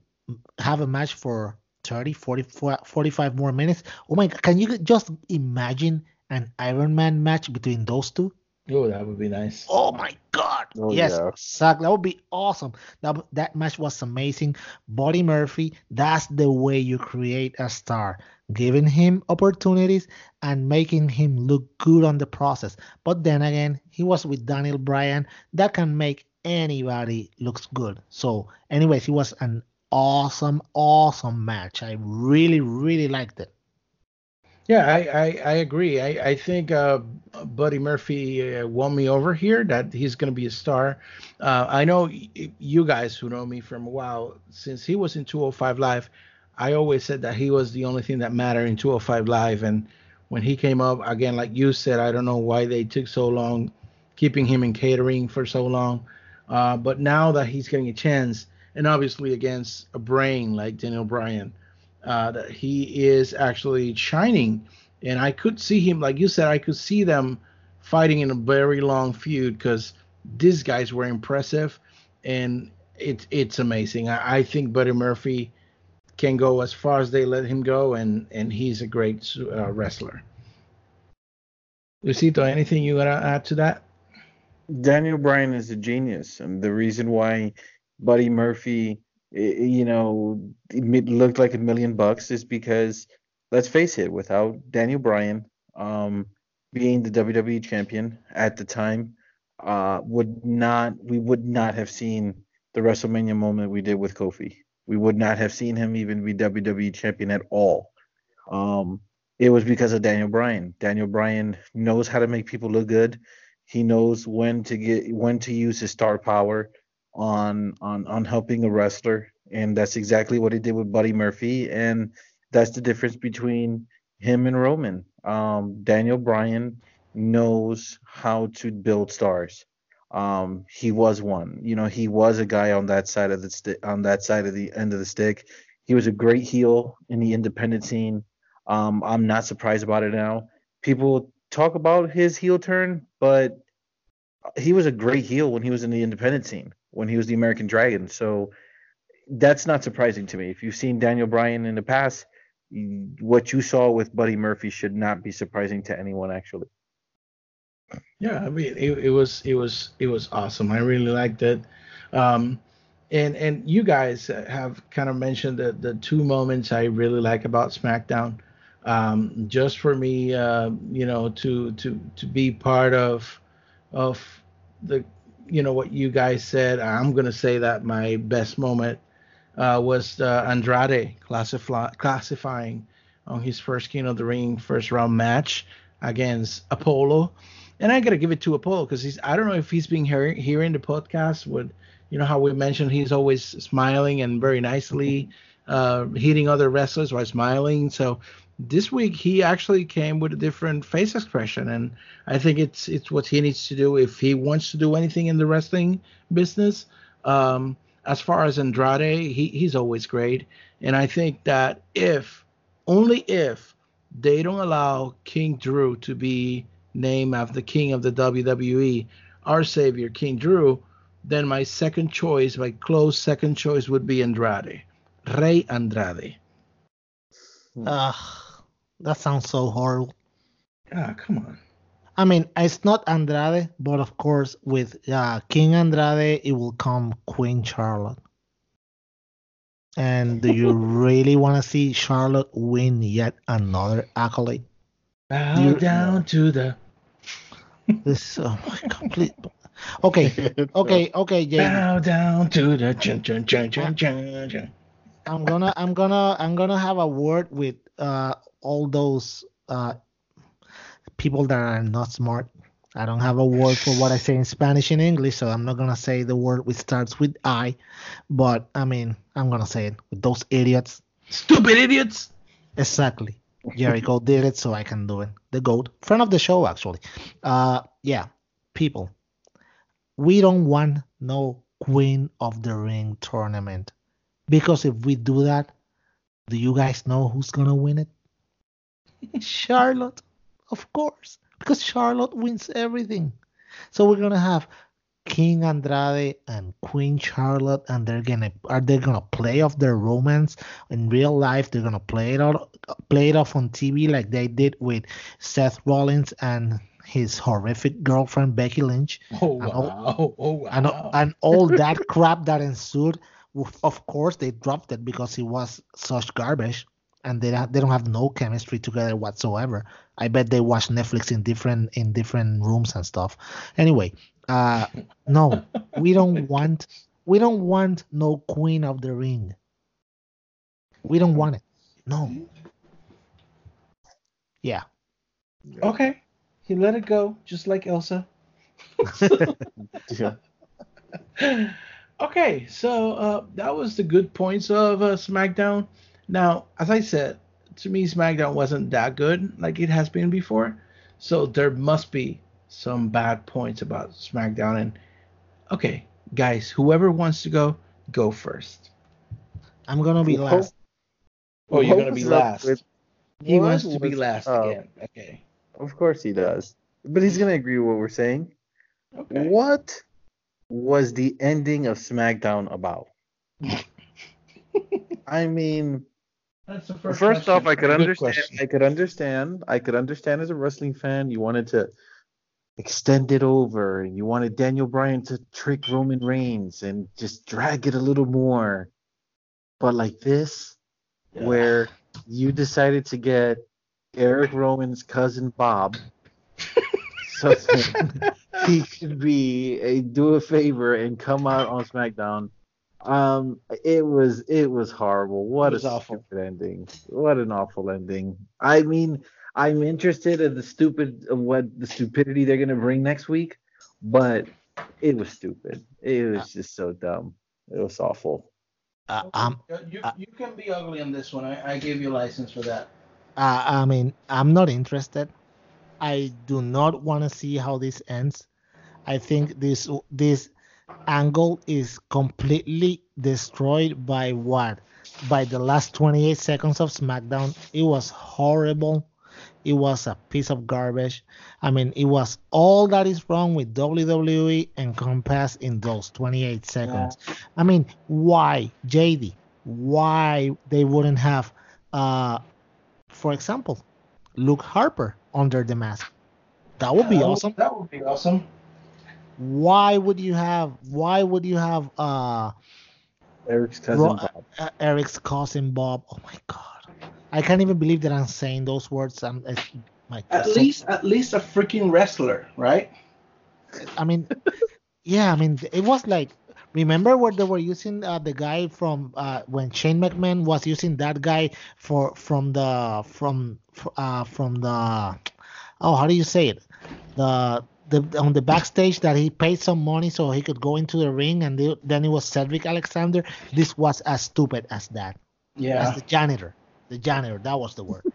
S4: have a match for 30, 40, 45 more minutes. Oh my God, can you just imagine an Iron Man match between those two?
S2: Oh, that would be nice.
S4: Oh my
S3: Oh,
S4: yes,
S3: yeah.
S4: exactly. That would be awesome. That, that match was amazing. Buddy Murphy, that's the way you create a star, giving him opportunities and making him look good on the process. But then again, he was with Daniel Bryan. That can make anybody looks good. So, anyways, it was an awesome, awesome match. I really, really liked it.
S2: Yeah, I, I, I agree. I, I think uh, Buddy Murphy uh, won me over here that he's going to be a star. Uh, I know you guys who know me from a while, since he was in 205 Live, I always said that he was the only thing that mattered in 205 Live. And when he came up, again, like you said, I don't know why they took so long keeping him in catering for so long. Uh, but now that he's getting a chance, and obviously against a brain like Daniel Bryan, uh, that he is actually shining. And I could see him, like you said, I could see them fighting in a very long feud because these guys were impressive, and it's it's amazing. I, I think Buddy Murphy can go as far as they let him go, and and he's a great uh, wrestler. Luisito, anything you want to add to that?
S3: Daniel Bryan is a genius, and the reason why Buddy Murphy, i- you know, it looked like a million bucks is because, let's face it, without Daniel Bryan um, being the WWE champion at the time, uh, would not we would not have seen the WrestleMania moment we did with Kofi. We would not have seen him even be WWE champion at all. Um, it was because of Daniel Bryan. Daniel Bryan knows how to make people look good. He knows when to get when to use his star power on on on helping a wrestler, and that's exactly what he did with Buddy Murphy, and that's the difference between him and Roman. Um, Daniel Bryan knows how to build stars. Um, he was one. You know, he was a guy on that side of the sti- on that side of the end of the stick. He was a great heel in the independent scene. Um, I'm not surprised about it now. People talk about his heel turn, but he was a great heel when he was in the independent scene, when he was the American Dragon. So that's not surprising to me. If you've seen Daniel Bryan in the past, what you saw with Buddy Murphy should not be surprising to anyone, actually.
S2: Yeah, I mean it, it was it was it was awesome. I really liked it. Um and and you guys have kind of mentioned the the two moments I really like about SmackDown. Um just for me uh you know to to to be part of of the you know what you guys said, I'm going to say that my best moment uh was uh, Andrade classify, classifying on his first King of the Ring first round match against Apollo and I gotta give it to Apollo because he's I don't know if he's been hearing hearing the podcast with you know how we mentioned he's always smiling and very nicely uh hitting other wrestlers while smiling. So this week he actually came with a different face expression and I think it's it's what he needs to do if he wants to do anything in the wrestling business. Um as far as Andrade, he, he's always great. And I think that if only if they don't allow King Drew to be named after the king of the WWE, our savior, King Drew, then my second choice, my close second choice would be Andrade. Rey Andrade.
S4: Ugh, that sounds so horrible.
S2: Ah, come on.
S4: I mean, it's not Andrade, but of course, with uh, King Andrade, it will come Queen Charlotte. And do you really want to see Charlotte win yet another accolade?
S2: Bow
S4: You-
S2: down to the
S4: This oh my complete. Okay, okay, okay, Jamie.
S2: bow down to the chun chun chun chun chun chun.
S4: I'm gonna, I'm gonna, I'm gonna have a word with uh all those uh people that are not smart. I don't have a word for what I say in Spanish and English, so I'm not gonna say the word which starts with I, but I mean, I'm gonna say it with those idiots.
S2: Stupid idiots.
S4: Exactly. Jericho did it, so I can do it. The GOAT. Friend of the show, actually. Uh, yeah, people. We don't want no Queen of the Ring tournament. Because if we do that, do you guys know who's going to win it? Charlotte. Of course. Because Charlotte wins everything. So we're going to have King Andrade and Queen Charlotte, and they're gonna are they gonna play off their romance in real life? They're gonna play it out, play it off on TV like they did with Seth Rollins and his horrific girlfriend Becky Lynch,
S2: Oh
S4: And all-
S2: Oh wow.
S4: and and all that crap that ensued. Of course, they dropped it because it was such garbage, and they don't- they don't have no chemistry together whatsoever. I bet they watch Netflix in different in different rooms and stuff. Anyway, uh, no, we don't want we don't want no Queen of the Ring. We don't want it. No. Yeah.
S2: Okay. He let it go, just like Elsa.
S3: Yeah.
S2: okay, so uh, that was the good points of uh, SmackDown. Now, as I said, to me, SmackDown wasn't that good like it has been before. So there must be some bad points about SmackDown. And okay, guys, whoever wants to go, go first.
S4: I'm gonna be last.
S2: Oh, you're gonna be last.
S3: with-
S2: He wants to be last
S3: up?
S2: again. Okay.
S3: Of course he does. But he's gonna agree with what we're saying.
S2: Okay.
S3: What was the ending of SmackDown about? I mean,
S2: That's the
S3: first,
S2: first,
S3: off, I could
S2: Good
S3: understand.
S2: question.
S3: I could understand. I could understand as a wrestling fan, you wanted to extend it over, and you wanted Daniel Bryan to trick Roman Reigns and just drag it a little more. But like this,
S2: Yeah.
S3: where you decided to get Erick Rowan's cousin Bob, so that he could be a do a favor and come out on SmackDown. Um, it was it was horrible. What
S2: was
S3: a
S2: awful.
S3: stupid ending. What an awful ending. I mean, I'm interested in the stupid of what the stupidity they're gonna bring next week, but it was stupid. It was just so dumb. It was awful.
S4: Uh, um,
S2: Uh, you,
S4: uh,
S2: you can be ugly on this one. I, I gave you license for that.
S4: uh, I mean, I'm not interested. I do not want to see how this ends. I think this this angle is completely destroyed by what? By the last 28 seconds of SmackDown. It was horrible. It was a piece of garbage. I mean, it was all that is wrong with WWE encompassed in those 28 seconds. I mean, why, JD? Why they wouldn't have, uh, for example, Luke Harper under the mask? That would be
S2: That
S4: awesome.
S2: That would be awesome.
S4: Why would you have? Why would you have uh,
S3: Eric's cousin
S4: Ro-
S3: Bob.
S4: uh, Eric's cousin Bob? Oh my God, I can't even believe that I'm saying those words. I'm, it's, my
S2: At
S4: so-
S2: least, at least a freaking wrestler, right?
S4: I mean, yeah, I mean, it was like, remember where they were using uh, the guy from uh, when Shane McMahon was using that guy for from the from uh, from the oh how do you say it the the on the backstage that he paid some money so he could go into the ring and they, then it was Cedric Alexander. This was as stupid as that.
S2: Yeah.
S4: As the janitor, the janitor. That was the word.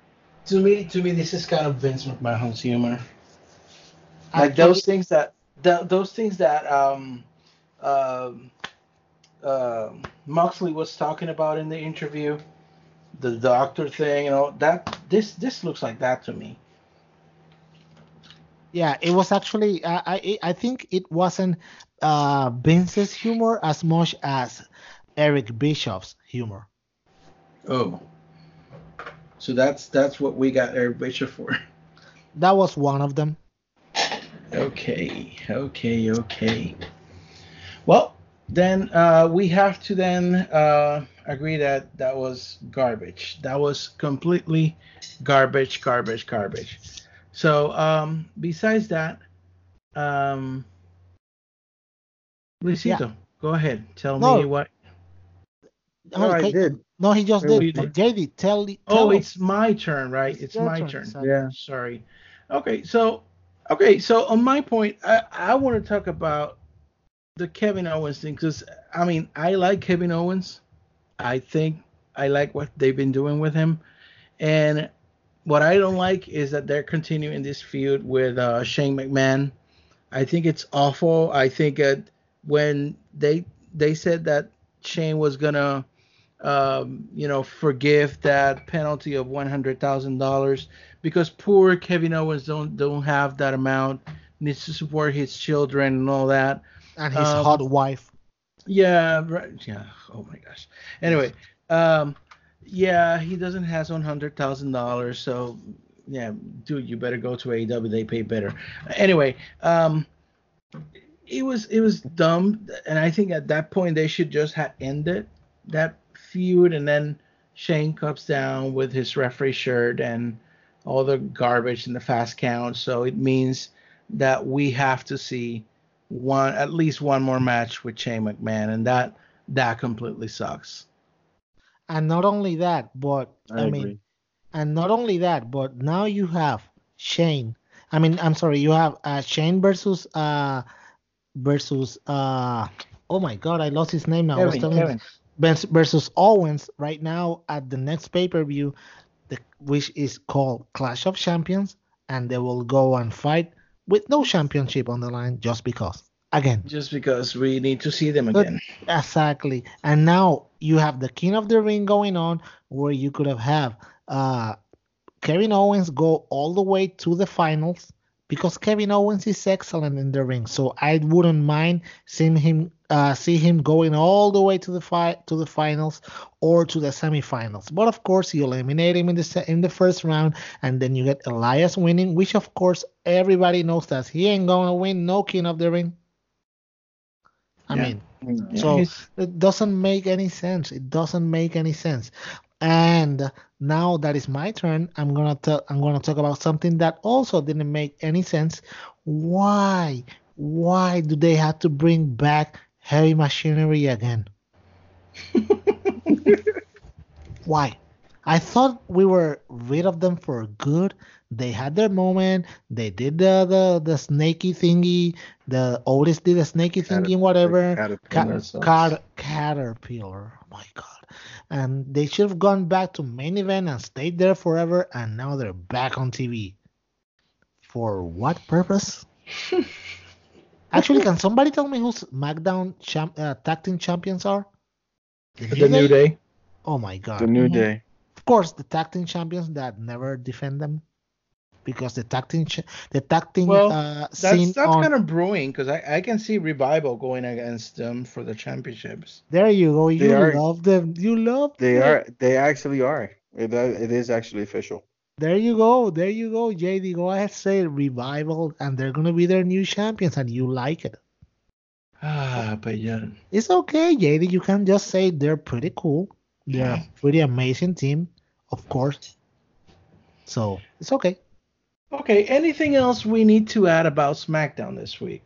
S2: To me, to me, this is kind of Vince McMahon's humor.
S4: I
S2: Like those things that, the, those things that um, um, um Moxley was talking about in the interview, the doctor thing, you know, that this this looks like that to me.
S4: Yeah, it was actually. I I, I think it wasn't uh, Vince's humor as much as Eric Bischoff's humor.
S2: Oh. So that's that's what we got Eric Bischoff for.
S4: That was one of them.
S2: Okay, okay, okay. Well, then uh, we have to then uh, agree that that was garbage. That was completely garbage, garbage, garbage. So um, besides that, um, Luisito, go ahead. Tell
S4: No.
S2: me what.
S3: Oh, I did.
S4: No, he just
S3: Wait,
S4: did.
S2: wait.
S4: JD, tell, tell
S2: Oh,
S4: us.
S2: it's my turn, right? It's
S4: your
S2: my
S4: turn,
S2: turn.
S3: Yeah.
S2: Sorry. Okay, so okay, so on my point, I, I want to talk about the Kevin Owens thing because I mean I like Kevin Owens. I think I like what they've been doing with him, and what I don't like is that they're continuing this feud with uh, Shane McMahon. I think it's awful. I think that when they they said that Shane was gonna um, you know, forgive that penalty of one hundred thousand dollars because poor Kevin Owens don't don't have that amount, needs to support his children and all that.
S4: and his
S2: um,
S4: hot wife.
S2: Yeah, right. Yeah. Oh my gosh. Anyway, um, yeah, he doesn't have one hundred thousand dollars, so yeah, dude, you better go to AEW. They pay better. Anyway, um, it was it was dumb, and I think at that point they should just have ended that feud, and then Shane comes down with his referee shirt and all the garbage in the fast count. So it means that we have to see one at least one more match with Shane McMahon, and that that completely sucks.
S4: And not only that, but
S3: I,
S4: I, mean, And not only that, but now you have Shane. I mean, I'm sorry, you have uh, Shane versus uh versus uh oh my god, I lost his name now. I was
S2: Kevin,
S4: telling-
S2: Kevin.
S4: versus Owens right now at the next pay per view, which is called Clash of Champions, and they will go and fight with no championship on the line just because. Again,
S2: Just because we need to see them
S4: But-
S2: again.
S4: exactly. And now you have the King of the Ring going on, where you could have have uh, Kevin Owens go all the way to the finals because Kevin Owens is excellent in the ring. So I wouldn't mind seeing him uh, see him going all the way to the fi- to the finals or to the semifinals. But of course, you eliminate him in the se- in the first round, and then you get Elias winning, which of course everybody knows that he ain't gonna win no King of the Ring. I
S2: Yeah.
S4: mean, mm,
S2: Yeah,
S4: so it doesn't make any sense. It doesn't make any sense. And now that is my turn, I'm gonna tell I'm gonna talk about something that also didn't make any sense. Why? Why do they have to bring back heavy machinery again? Why? I thought we were rid of them for good. They had their moment. They did the the, the snaky thingy. The Otis did the snaky thingy and whatever.
S3: Caterpillar.
S4: Ca- car- caterpillar. Oh my god. And they should have gone back to main event and stayed there forever. And now they're back on TV. For what purpose? Actually, can somebody tell me who SmackDown champ- uh, tag team champions are?
S2: the New Day.
S4: Oh my god.
S3: The New. Day.
S4: Of course, the tag team champions that never defend them. Because the tag team, the tag team
S2: Well,
S4: uh, scene
S2: That's that's
S4: on,
S2: kind of brewing because I, I can see revival going against them for the championships.
S4: there you go.
S3: They
S4: You
S3: are-
S4: love them. You love
S3: They
S4: them.
S3: are. They actually are. It, uh, it is actually official.
S4: There you go. There you go, JD. Go ahead, say revival, and they're gonna be their new champions, and you like it.
S2: Ah, but yeah.
S4: It's okay, JD. You can just say they're pretty cool. They're a pretty amazing team, of course. So it's okay.
S2: Okay. Anything else we need to add about SmackDown this week?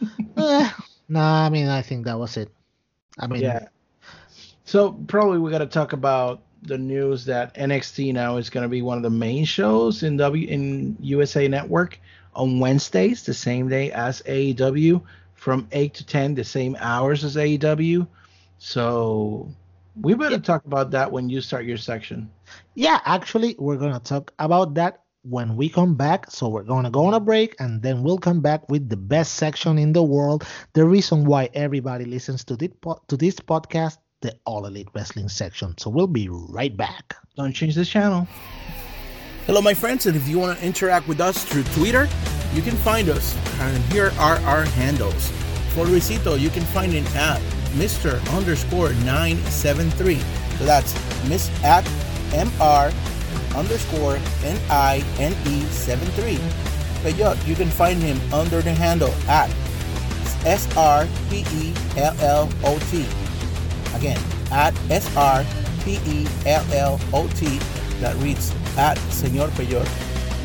S4: Eh, nah, I mean, I think that was it. I mean,
S2: Yeah. So probably we got to talk about the news that NXT now is going to be one of the main shows in W in USA Network on Wednesdays, the same day as AEW, from eight to ten, the same hours as AEW. So we better talk about that when you start your section.
S4: Yeah, actually, we're gonna talk about that when we come back. So we're gonna go on a break, and then we'll come back with the best section in the world. The reason why everybody listens to this po- to this podcast, the All Elite Wrestling section. So we'll be right back.
S2: Don't change the channel.
S5: Hello, my friends, and if you want to interact with us through Twitter, you can find us, and here are our handles. For Luisito, you can find him at Mr. underscore 973. So that's Miss at MR underscore N-I-N-E 73. Pellot, you can find him under the handle at S-R-P-E-L-L-O-T. Again, at S-R-P-E-L-L-O-T. That reads at Senor Pellot.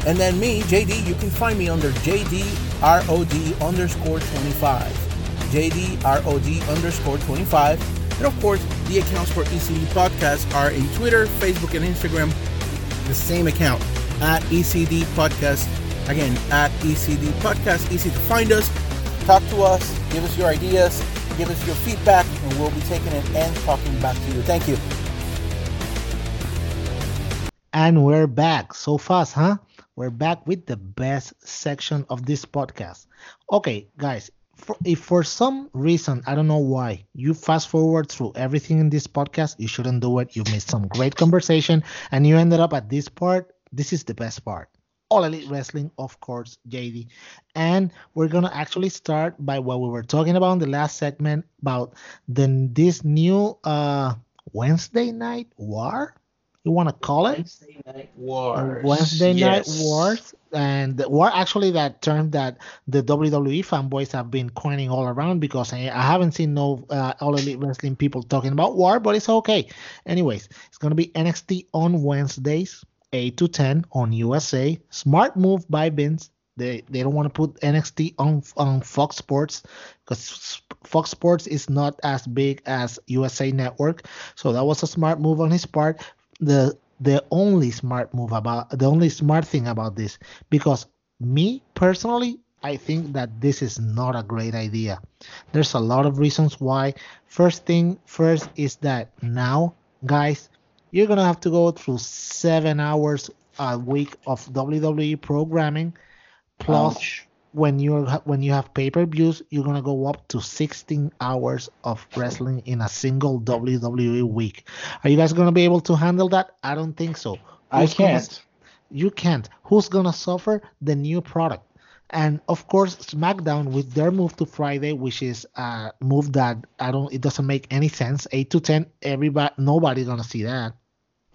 S5: And then me, JD, you can find me under JDROD underscore 25. JDROD underscore 25. And of course, the accounts for ECD Podcasts are in Twitter, Facebook, and Instagram. The same account at ECD Podcast. Again, at ECD Podcast. Easy to find us. Talk to us. Give us your ideas. Give us your feedback. And we'll be taking it and talking back to you. Thank you.
S4: And we're back so fast, huh? We're back with the best section of this podcast. Okay, guys, if for some reason, I don't know why, you fast forward through everything in this podcast, you shouldn't do it. You missed some great conversation and you ended up at this part. This is the best part. All Elite Wrestling, of course, JD. And we're to actually start by what we were talking about in the last segment about the, this new uh, Wednesday night war. You want to call it?
S2: Wednesday Night Wars.
S4: Wednesday Night
S2: Yes.
S4: Wars, and the war actually that term that the WWE fanboys have been coining all around because I, I haven't seen no uh, All Elite Wrestling people talking about war, but it's okay. Anyways, it's gonna be NXT on Wednesdays, eight to ten on USA. Smart move by Vince. They they don't want to put NXT on on Fox Sports because Fox Sports is not as big as USA Network. So that was a smart move on his part. The the only smart move about the only smart thing about this because me personally I think that this is not a great idea. There's a lot of reasons why. First thing first is that now, guys, you're gonna have to go through seven hours a week of WWE programming, plus
S2: Ouch.
S4: When you're when you have pay-per-views, you're gonna go up to 16 hours of wrestling in a single WWE week. Are you guys gonna be able to handle that? I don't think so.
S2: I
S4: Who's gonna-
S2: can't.
S4: you can't. Who's gonna suffer? The new product. And of course, SmackDown with their move to Friday, which is a move that I don't, it doesn't make any sense. Eight to ten, everybody, nobody's gonna see that.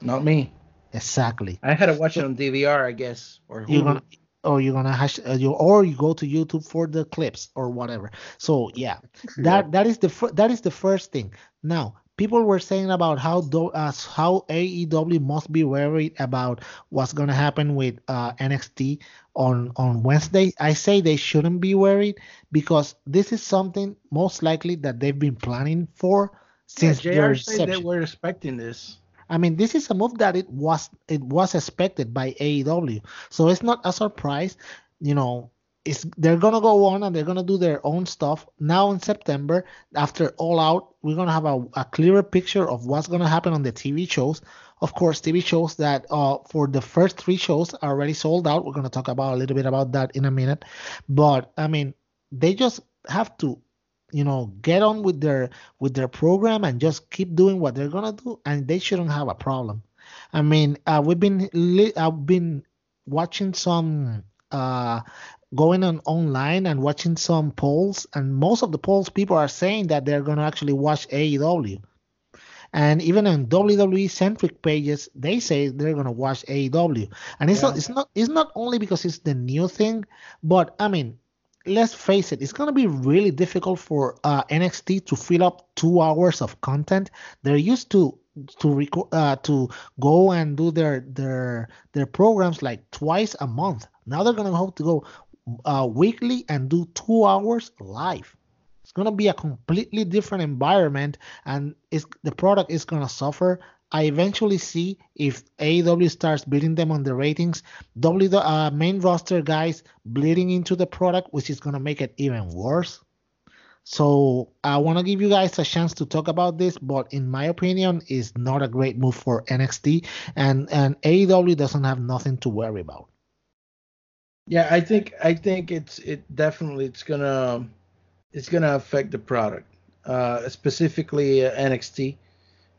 S2: Not me.
S4: Exactly.
S2: I had to watch it on DVR, I guess, or
S4: You're gonna, or you're gonna hash, uh, you, or you go to YouTube for the clips or whatever. So yeah, that that is the fir- that is the first thing. Now, people were saying about how do, uh, how AEW must be worried about what's gonna happen with uh, NXT on on Wednesday. I say they shouldn't be worried because this is something most likely that they've been planning for since
S2: yeah,
S4: their
S2: said they were expecting this.
S4: I mean, this is a move that it was it was expected by AEW, so it's not a surprise. You know, it's they're gonna go on and they're gonna do their own stuff now in September. After All Out, we're gonna have a, a clearer picture of what's gonna happen on the TV shows. Of course, TV shows that uh for the first three shows are already sold out. We're gonna talk about a little bit about that in a minute, but I mean, they just have to you know get on with their with their program and just keep doing what they're gonna do and they shouldn't have a problem. I mean uh, we've been li- i've been watching some uh going on online and watching some polls and most of the polls people are saying that they're gonna actually watch aew and even on WWE centric pages, they say they're gonna watch AEW, and it's not it's not it's not only because it's the new thing, but I mean, let's face it, it's gonna be really difficult for uh, NXT to fill up two hours of content. They're used to to record uh, to go and do their their their programs like twice a month. Now they're gonna have to go uh, weekly and do two hours live. It's gonna be a completely different environment, and it's, the product is gonna suffer. I eventually see if AEW starts beating them on the ratings, W uh, main roster guys bleeding into the product, which is gonna make it even worse. So I want to give you guys a chance to talk about this, but in my opinion, is not a great move for NXT, and and AEW doesn't have nothing to worry about.
S2: Yeah, I think I think it's it definitely it's gonna it's gonna affect the product, uh, specifically uh, NXT,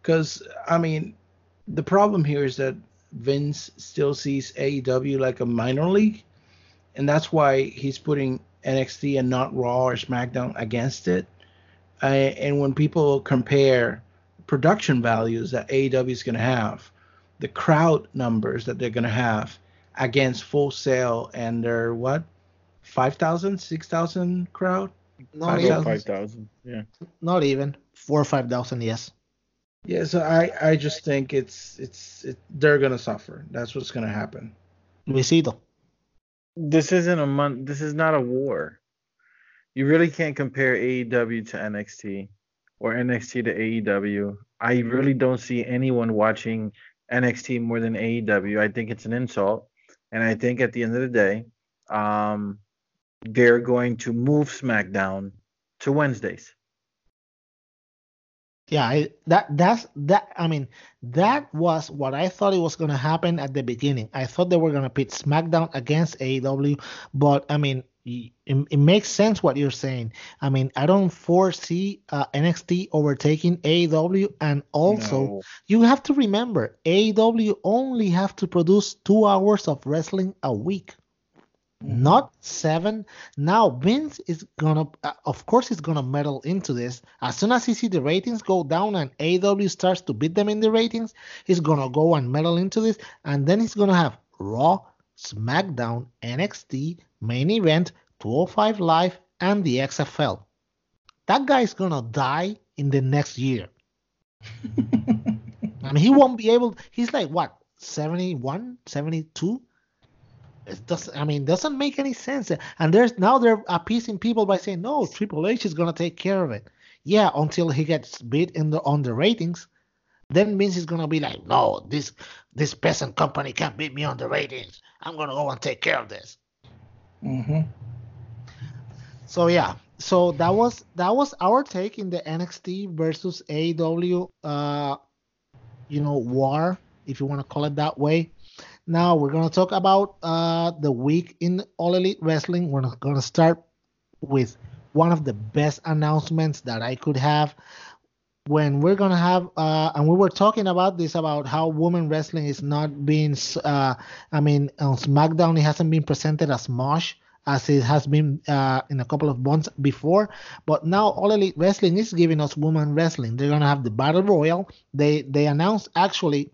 S2: because I mean the problem here is that Vince still sees AEW like a minor league, and that's why he's putting NXT and not Raw or SmackDown against it. I, and when people compare production values that AEW is going to have, the crowd numbers that they're going to have against Full Sail and their what, 5,000, 6,000 crowd?
S4: Not
S2: Five
S4: even,
S2: thousand.
S3: Five thousand. Yeah.
S4: not even four or five thousand. Yes.
S2: Yeah, so I, I just think it's it's it, they're gonna suffer. That's what's gonna happen.
S4: We see Luisito.
S3: This isn't a month. This is not a war. You really can't compare AEW to NXT or NXT to AEW. I really don't see anyone watching NXT more than AEW. I think it's an insult, and I think at the end of the day, um, they're going to move SmackDown to Wednesdays.
S4: Yeah, I, that that's that. I mean, that was what I thought it was gonna happen at the beginning. I thought they were gonna pit SmackDown against AEW, but I mean, it, it makes sense what you're saying. I mean, I don't foresee uh, NXT overtaking AEW, and also
S3: No.
S4: you have to remember AEW only have to produce two hours of wrestling a week not seven. Now Vince is gonna, uh, of course, he's gonna meddle into this. As soon as he see the ratings go down and AW starts to beat them in the ratings, he's gonna go and meddle into this, and then he's gonna have Raw, SmackDown, NXT, main event, 205 Live, and the XFL. That guy's gonna die in the next year. I mean, he won't be able. He's like what, 71, 72? It doesn't. I mean, doesn't make any sense. And there's now they're appeasing people by saying no, Triple H is gonna take care of it. Yeah, until he gets beat in the on the ratings. then Vince is gonna be like, no, this this peasant company can't beat me on the ratings. I'm gonna go and take care of this.
S2: Mm-hmm.
S4: So yeah, so that was that was our take in the NXT versus AEW, uh, you know, war, if you want to call it that way. Now we're gonna talk about uh the week in All Elite Wrestling. We're gonna start with one of the best announcements that I could have when we're gonna have uh, and we were talking about this about how women wrestling is not being uh, I mean on SmackDown it hasn't been presented as much as it has been uh, in a couple of months before. But now All Elite Wrestling is giving us women wrestling. They're gonna have the Battle Royal. They they announced actually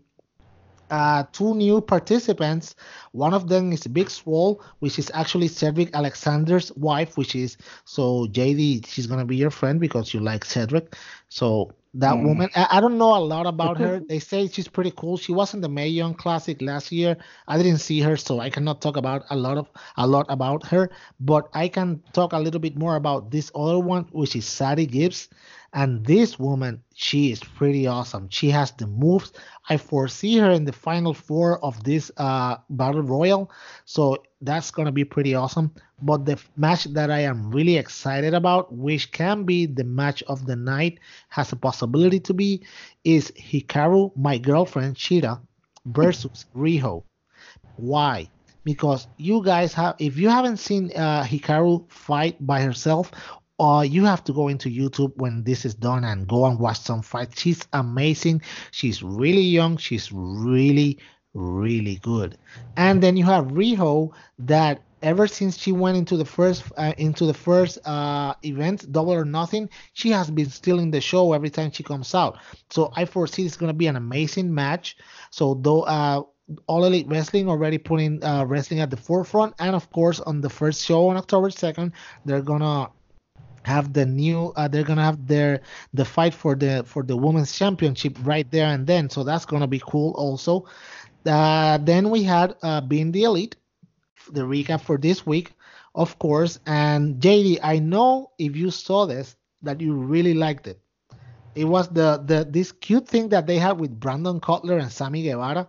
S4: uh, two new participants. One of them is Big Swole, which is actually Cedric Alexander's wife, which is so JD. She's gonna be your friend because you like Cedric. So that
S2: Mm.
S4: woman, I, I don't know a lot about her. They say she's pretty cool. She was in the Mae Young Classic last year. I didn't see her, so I cannot talk about a lot of a lot about her. But I can talk a little bit more about this other one, which is Sadie Gibbs. And this woman, she is pretty awesome. She has the moves. I foresee her in the final four of this uh, battle royal, so that's gonna be pretty awesome. But the match that I am really excited about, which can be the match of the night, has a possibility to be, is Hikaru, my girlfriend Shida, versus Riho. Why? Because you guys have, if you haven't seen uh, Hikaru fight by herself, uh, you have to go into YouTube when this is done and go and watch some fights. She's amazing. She's really young. She's really, really good. And then you have Riho that ever since she went into the first uh, into the first uh, event, Double or Nothing, she has been stealing the show every time she comes out. So I foresee it's gonna be an amazing match. So though uh, all Elite Wrestling already putting uh, wrestling at the forefront, and of course on the first show on October second, they're gonna have the new uh, they're gonna have their the fight for the for the women's championship right there and then so that's gonna be cool also uh, then we had uh, being the elite the recap for this week of course and jd i know if you saw this that you really liked it it was the the this cute thing that they had with brandon cutler and sammy guevara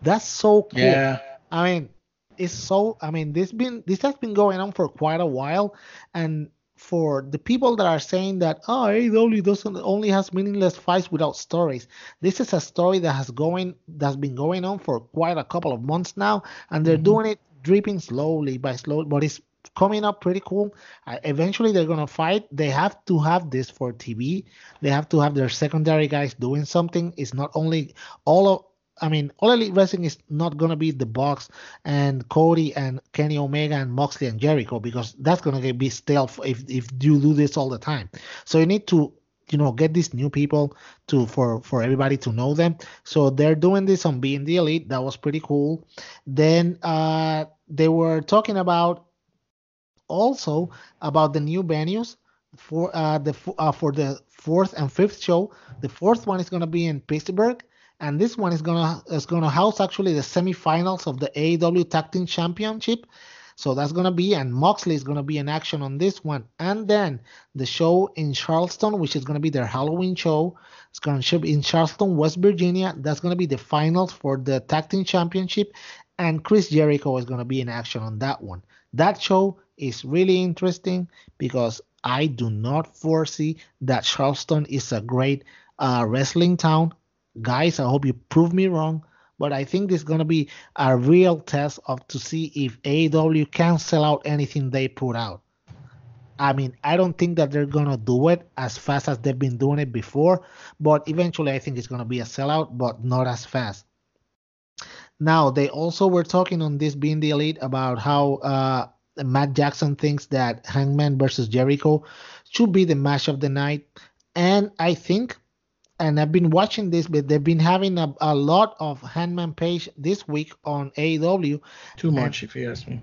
S4: that's so cool
S2: Yeah.
S4: I mean, it's so. I mean, this been this has been going on for quite a while, and for the people that are saying that oh AEW doesn't only has meaningless fights without stories, this is a story that has going that's been going on for quite a couple of months now, and they're doing it dripping slowly by slow, but it's coming up pretty cool. Uh, eventually, they're gonna fight. They have to have this for TV. They have to have their secondary guys doing something. It's not only all of I mean, All Elite Wrestling is not gonna be the Bucks and Cody and Kenny Omega and Moxley and Jericho because that's gonna get- be stale if if you do this all the time. So you need to you know get these new people to for for everybody to know them. So they're doing this on being the elite. That was pretty cool. Then uh they were talking about also about the new venues for uh the uh, for the fourth and fifth show. The fourth one is gonna be in Pittsburgh and this one is gonna is gonna house actually the semifinals of the AEW Tag Team Championship. So that's gonna be and Moxley is gonna be in action on this one, and then the show in Charleston, which is gonna be their Halloween show. It's gonna be in Charleston, West Virginia. That's gonna be the finals for the Tag Team Championship, and Chris Jericho is gonna be in action on that one. That show is really interesting because I do not foresee that Charleston is a great uh, wrestling town guys, I hope you prove me wrong, but I think this is gonna be a real test of to see if AEW can sell out anything they put out. I mean, I don't think that they're gonna do it as fast as they've been doing it before, but eventually I think it's gonna be a sellout, but not as fast. Now they also were talking on this being the elite about how uh, Matt Jackson thinks that Hangman versus Jericho should be the match of the night, and I think and I've been watching this, but they've been having a, a lot of Hangman Page this week on AEW.
S2: Too much, if you ask me.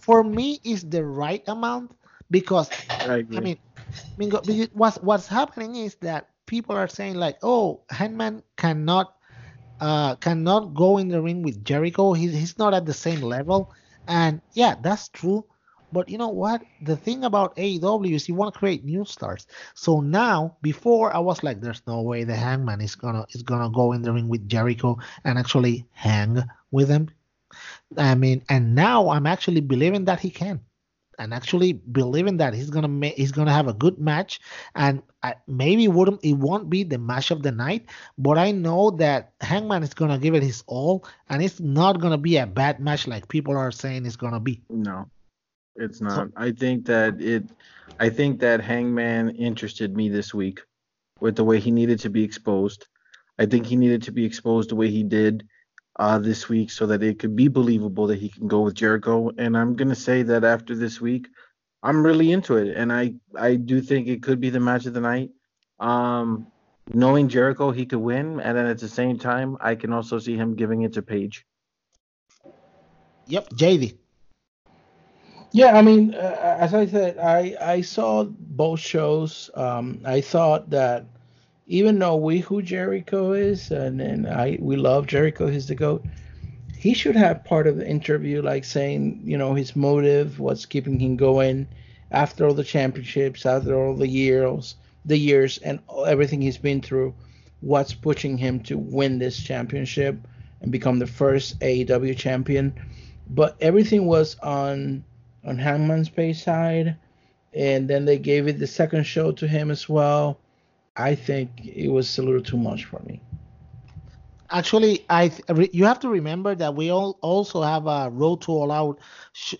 S4: For me, is the right amount because
S3: I.
S4: I mean, I mean, go- because what's what's happening is that people are saying like, oh, Handman cannot uh cannot go in the ring with Jericho. He's he's not at the same level, and yeah, that's true. But you know what? The thing about AEW is you want to create new stars. So now, before I was like, there's no way the Hangman is gonna is gonna go in the ring with Jericho and actually hang with him. I mean, and now I'm actually believing that he can and actually believing that he's gonna ma- he's gonna have a good match, and I, maybe wouldn't it won't be the match of the night, but I know that Hangman is gonna give it his all, and it's not gonna be a bad match like people are saying it's gonna be.
S3: No, it's not. I think that it. I think that Hangman interested me this week with the way he needed to be exposed. I think he needed to be exposed the way he did uh, this week so that it could be believable that he can go with Jericho. And I'm gonna say that after this week, I'm really into it, and I I do think it could be the match of the night. Um, knowing Jericho, he could win, and then at the same time, I can also see him giving it to Page.
S4: Yep, JD.
S2: Yeah, I mean, uh, as I said, I I saw both shows. Um, I thought that even though we who Jericho is, and, and I we love Jericho, he's the goat. He should have part of the interview, like saying, you know, his motive, what's keeping him going after all the championships, after all the years, the years, and everything he's been through. What's pushing him to win this championship and become the first AEW champion? But everything was on on Hangman's Page side, and then they gave it the second show to him as well I think it was a little too much for me.
S4: Actually, I you have to remember that we all also have a Road to All Out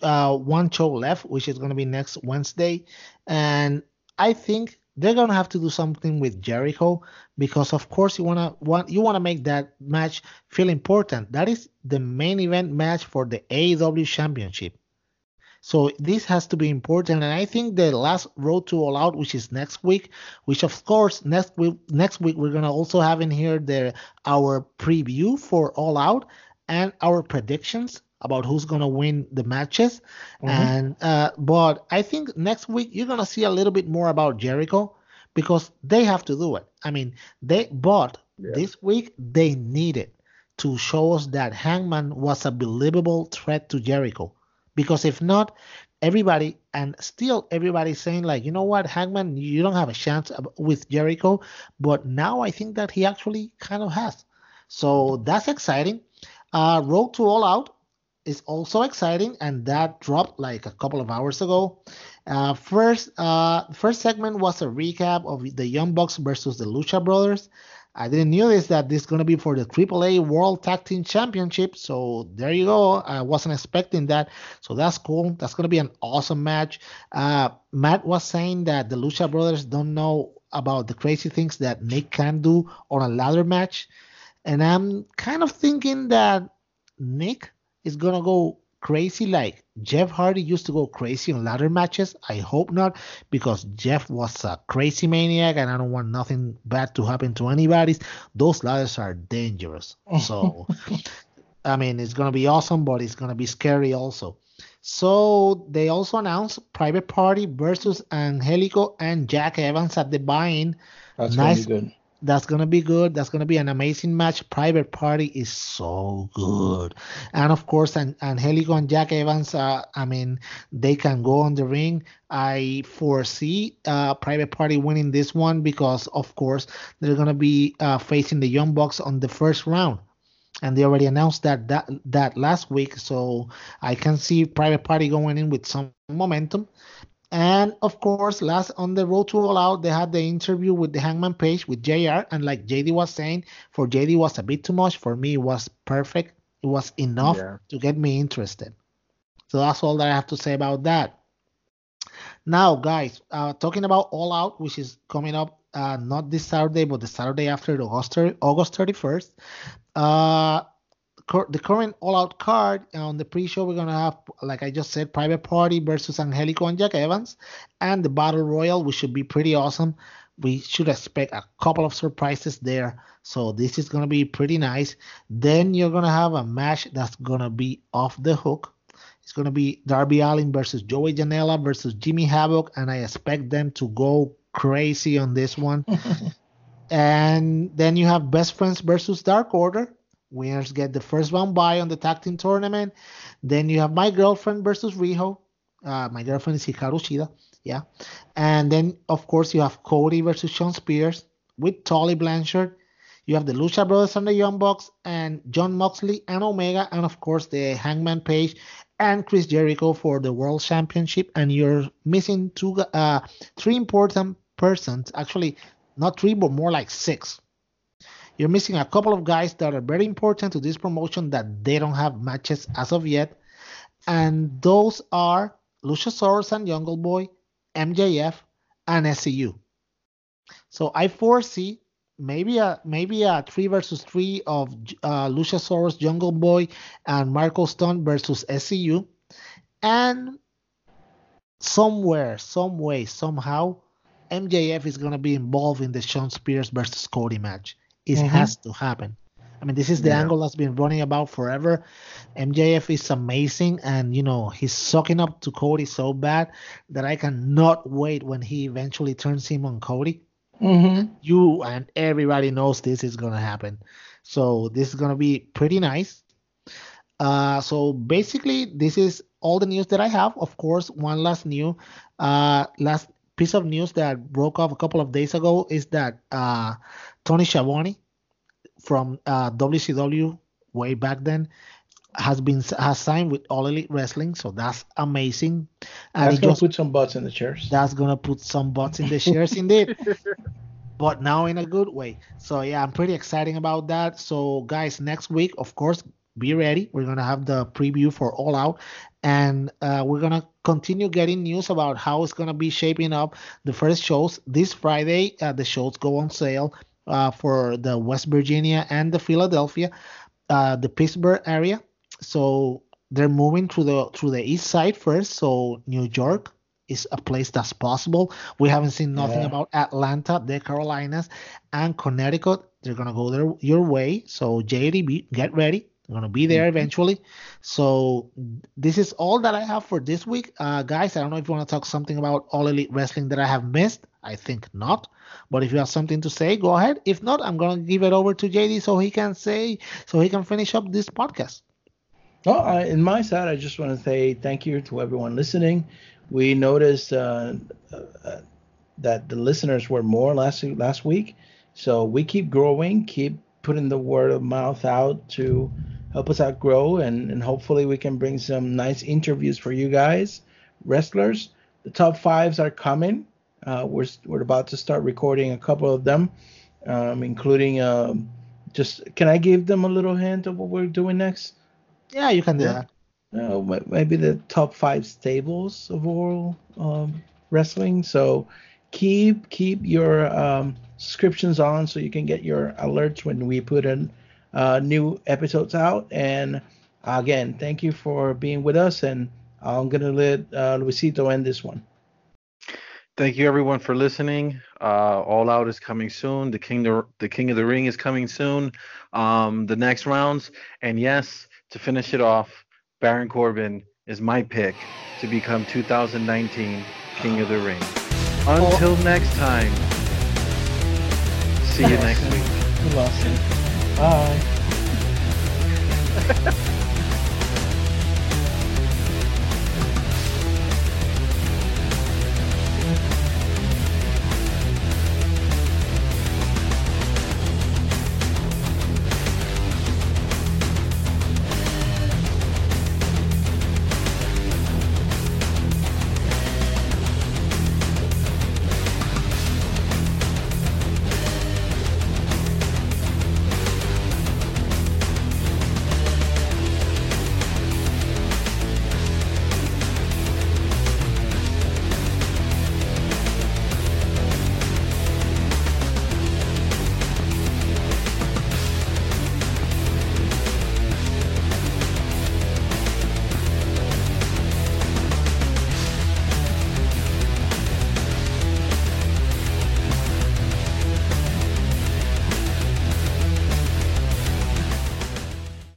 S4: uh, one show left, which is going to be next Wednesday, and I think they're going to have to do something with Jericho because, of course, you want to want you want to make that match feel important. That is the main event match for the AEW Championship. So this has to be important. And I think the last road to all out, which is next week, which of course next week next week we're gonna also have in here the our preview for all out and our predictions about who's gonna win the matches. Mm-hmm. And uh, but I think next week you're gonna see a little bit more about Jericho because they have to do it. I mean, they but yeah. this week they needed to show us that Hangman was a believable threat to Jericho. Because if not, everybody and still everybody's saying like, you know what, Hangman, you don't have a chance with Jericho, but now I think that he actually kind of has. So that's exciting. Uh, Road to All Out is also exciting, and that dropped like a couple of hours ago. Uh, first, uh, first segment was a recap of the Young Bucks versus the Lucha Brothers. I didn't this that this is gonna be for the AAA World Tag Team Championship. So there you go. I wasn't expecting that. So that's cool. That's gonna be an awesome match. Uh, Matt was saying that the Lucha Brothers don't know about the crazy things that Nick can do on a ladder match, and I'm kind of thinking that Nick is gonna go crazy like Jeff Hardy used to go crazy on ladder matches. I hope not, because Jeff was a crazy maniac, and I don't want nothing bad to happen to anybody. Those ladders are dangerous. So, I mean, it's gonna be awesome, but it's gonna be scary also. So they also announced Private Party versus Angelico and Jack Evans at the buy-in.
S2: That's nice, gonna good
S4: that's gonna be good. That's gonna be an amazing match. Private Party is so good, and of course, and Angelico and Jack Evans. Uh, I mean, they can go on the ring. I foresee uh, Private Party winning this one because, of course, they're gonna be uh, facing the Young Bucks on the first round and they already announced that that that last week so i can see private party going in with some momentum and of course, last on the road to all out, they had the interview with the Hangman Page with JR. And like JD was saying, for JD was a bit too much. For me, it was perfect. It was enough yeah. to get me interested. So that's all that I have to say about that. Now, guys, uh, talking about All Out, which is coming up uh, not this Saturday, but the Saturday after August, August 31st. Uh, the current All Out card on the pre-show, we're gonna have, like I just said, Private Party versus Angelico and Jack Evans, and the Battle Royal, which should be pretty awesome. We should expect a couple of surprises there, so this is gonna be pretty nice. Then you're gonna have a match that's gonna be off the hook. It's gonna be Darby Allin versus Joey Janela versus Jimmy Havoc, and I expect them to go crazy on this one. and then you have Best Friends versus Dark Order Winners get the first round bye on the tag team tournament. Then you have my girlfriend versus Riho. Uh, my girlfriend is Hikaru Shida. Yeah. And then, of course, you have Cody versus Shawn Spears with Tully Blanchard. You have the Lucha Brothers and the Young Bucks and Jon Moxley and Omega. And, of course, the Hangman Page and Chris Jericho for the World Championship. And you're missing two, uh, three important persons. Actually, not three, but more like six. You're missing a couple of guys that are very important to this promotion that they don't have matches as of yet. And those are Luchasaurus and Jungle Boy, MJF, and SCU. So I foresee maybe a maybe a three versus three of uh, Luchasaurus, Jungle Boy, and Marko Stunt versus SCU, and somewhere, some way, somehow, MJF is gonna be involved in the Shawn Spears versus Cody match. It
S2: Mhm.
S4: has to happen. I mean, this is the
S3: Yeah.
S4: angle that's been running about forever. MJF is amazing, and you know he's sucking up to Cody so bad that I cannot wait when he eventually turns him on Cody.
S2: Mm-hmm.
S4: You and everybody knows this is gonna happen, so this is gonna be pretty nice. Uh, so basically, this is all the news that I have. Of course, one last new, uh, last piece of news that broke off a couple of days ago is that uh, Tony Schiavone from uh, WCW way back then has been has signed with All Elite Wrestling, so that's amazing. And
S2: That's gonna
S4: just
S2: put some butts in the chairs.
S4: that's gonna put some butts in the chairs, indeed. But now in a good way. So yeah, I'm pretty excited about that. So guys, next week, of course, be ready. We're gonna have the preview for All Out, and uh, we're gonna continue getting news about how it's gonna be shaping up. The first shows this Friday. Uh, the shows go on sale uh, for the West Virginia and the Philadelphia, uh, the Pittsburgh area. So they're moving through the through the east side first. So New York is a place that's possible. We haven't seen nothing
S2: Yeah.
S4: about Atlanta, the Carolinas, and Connecticut. They're gonna go there your way. So JDB, get ready. They're gonna be there eventually. So this is all that I have for this week, uh, guys. I don't know if you want to talk something about All Elite Wrestling that I have missed. I think not. But if you have something to say, go ahead. If not, I'm gonna give it over to JD so he can say so he can finish up this podcast.
S2: No, I, in my side, I just want to say thank you to everyone listening. We noticed uh, uh, that the listeners were more last last week, so we keep growing, keep putting the word of mouth out to help us out grow, and, and hopefully we can bring some nice interviews for you guys, wrestlers. The top fives are coming. Uh, we're we're about to start recording a couple of them, um, including um, just. Can I give them a little hint of what we're doing next?
S4: Yeah, you can do
S3: Yeah.
S4: that.
S2: uh, maybe the top five stables of world um, wrestling. So keep keep your um, subscriptions on so you can get your alerts when we put in uh, new episodes out. And again, thank you for being with us. And I'm gonna let uh, Luisito end this one.
S3: Thank you everyone for listening. Uh, All Out is coming soon. The King the, the King of the Ring is coming soon. Um, the next rounds, and yes, to finish it off, Baron Corbin is my pick to become 2019 King of the Ring. Until next time. See you next week.
S2: Bye.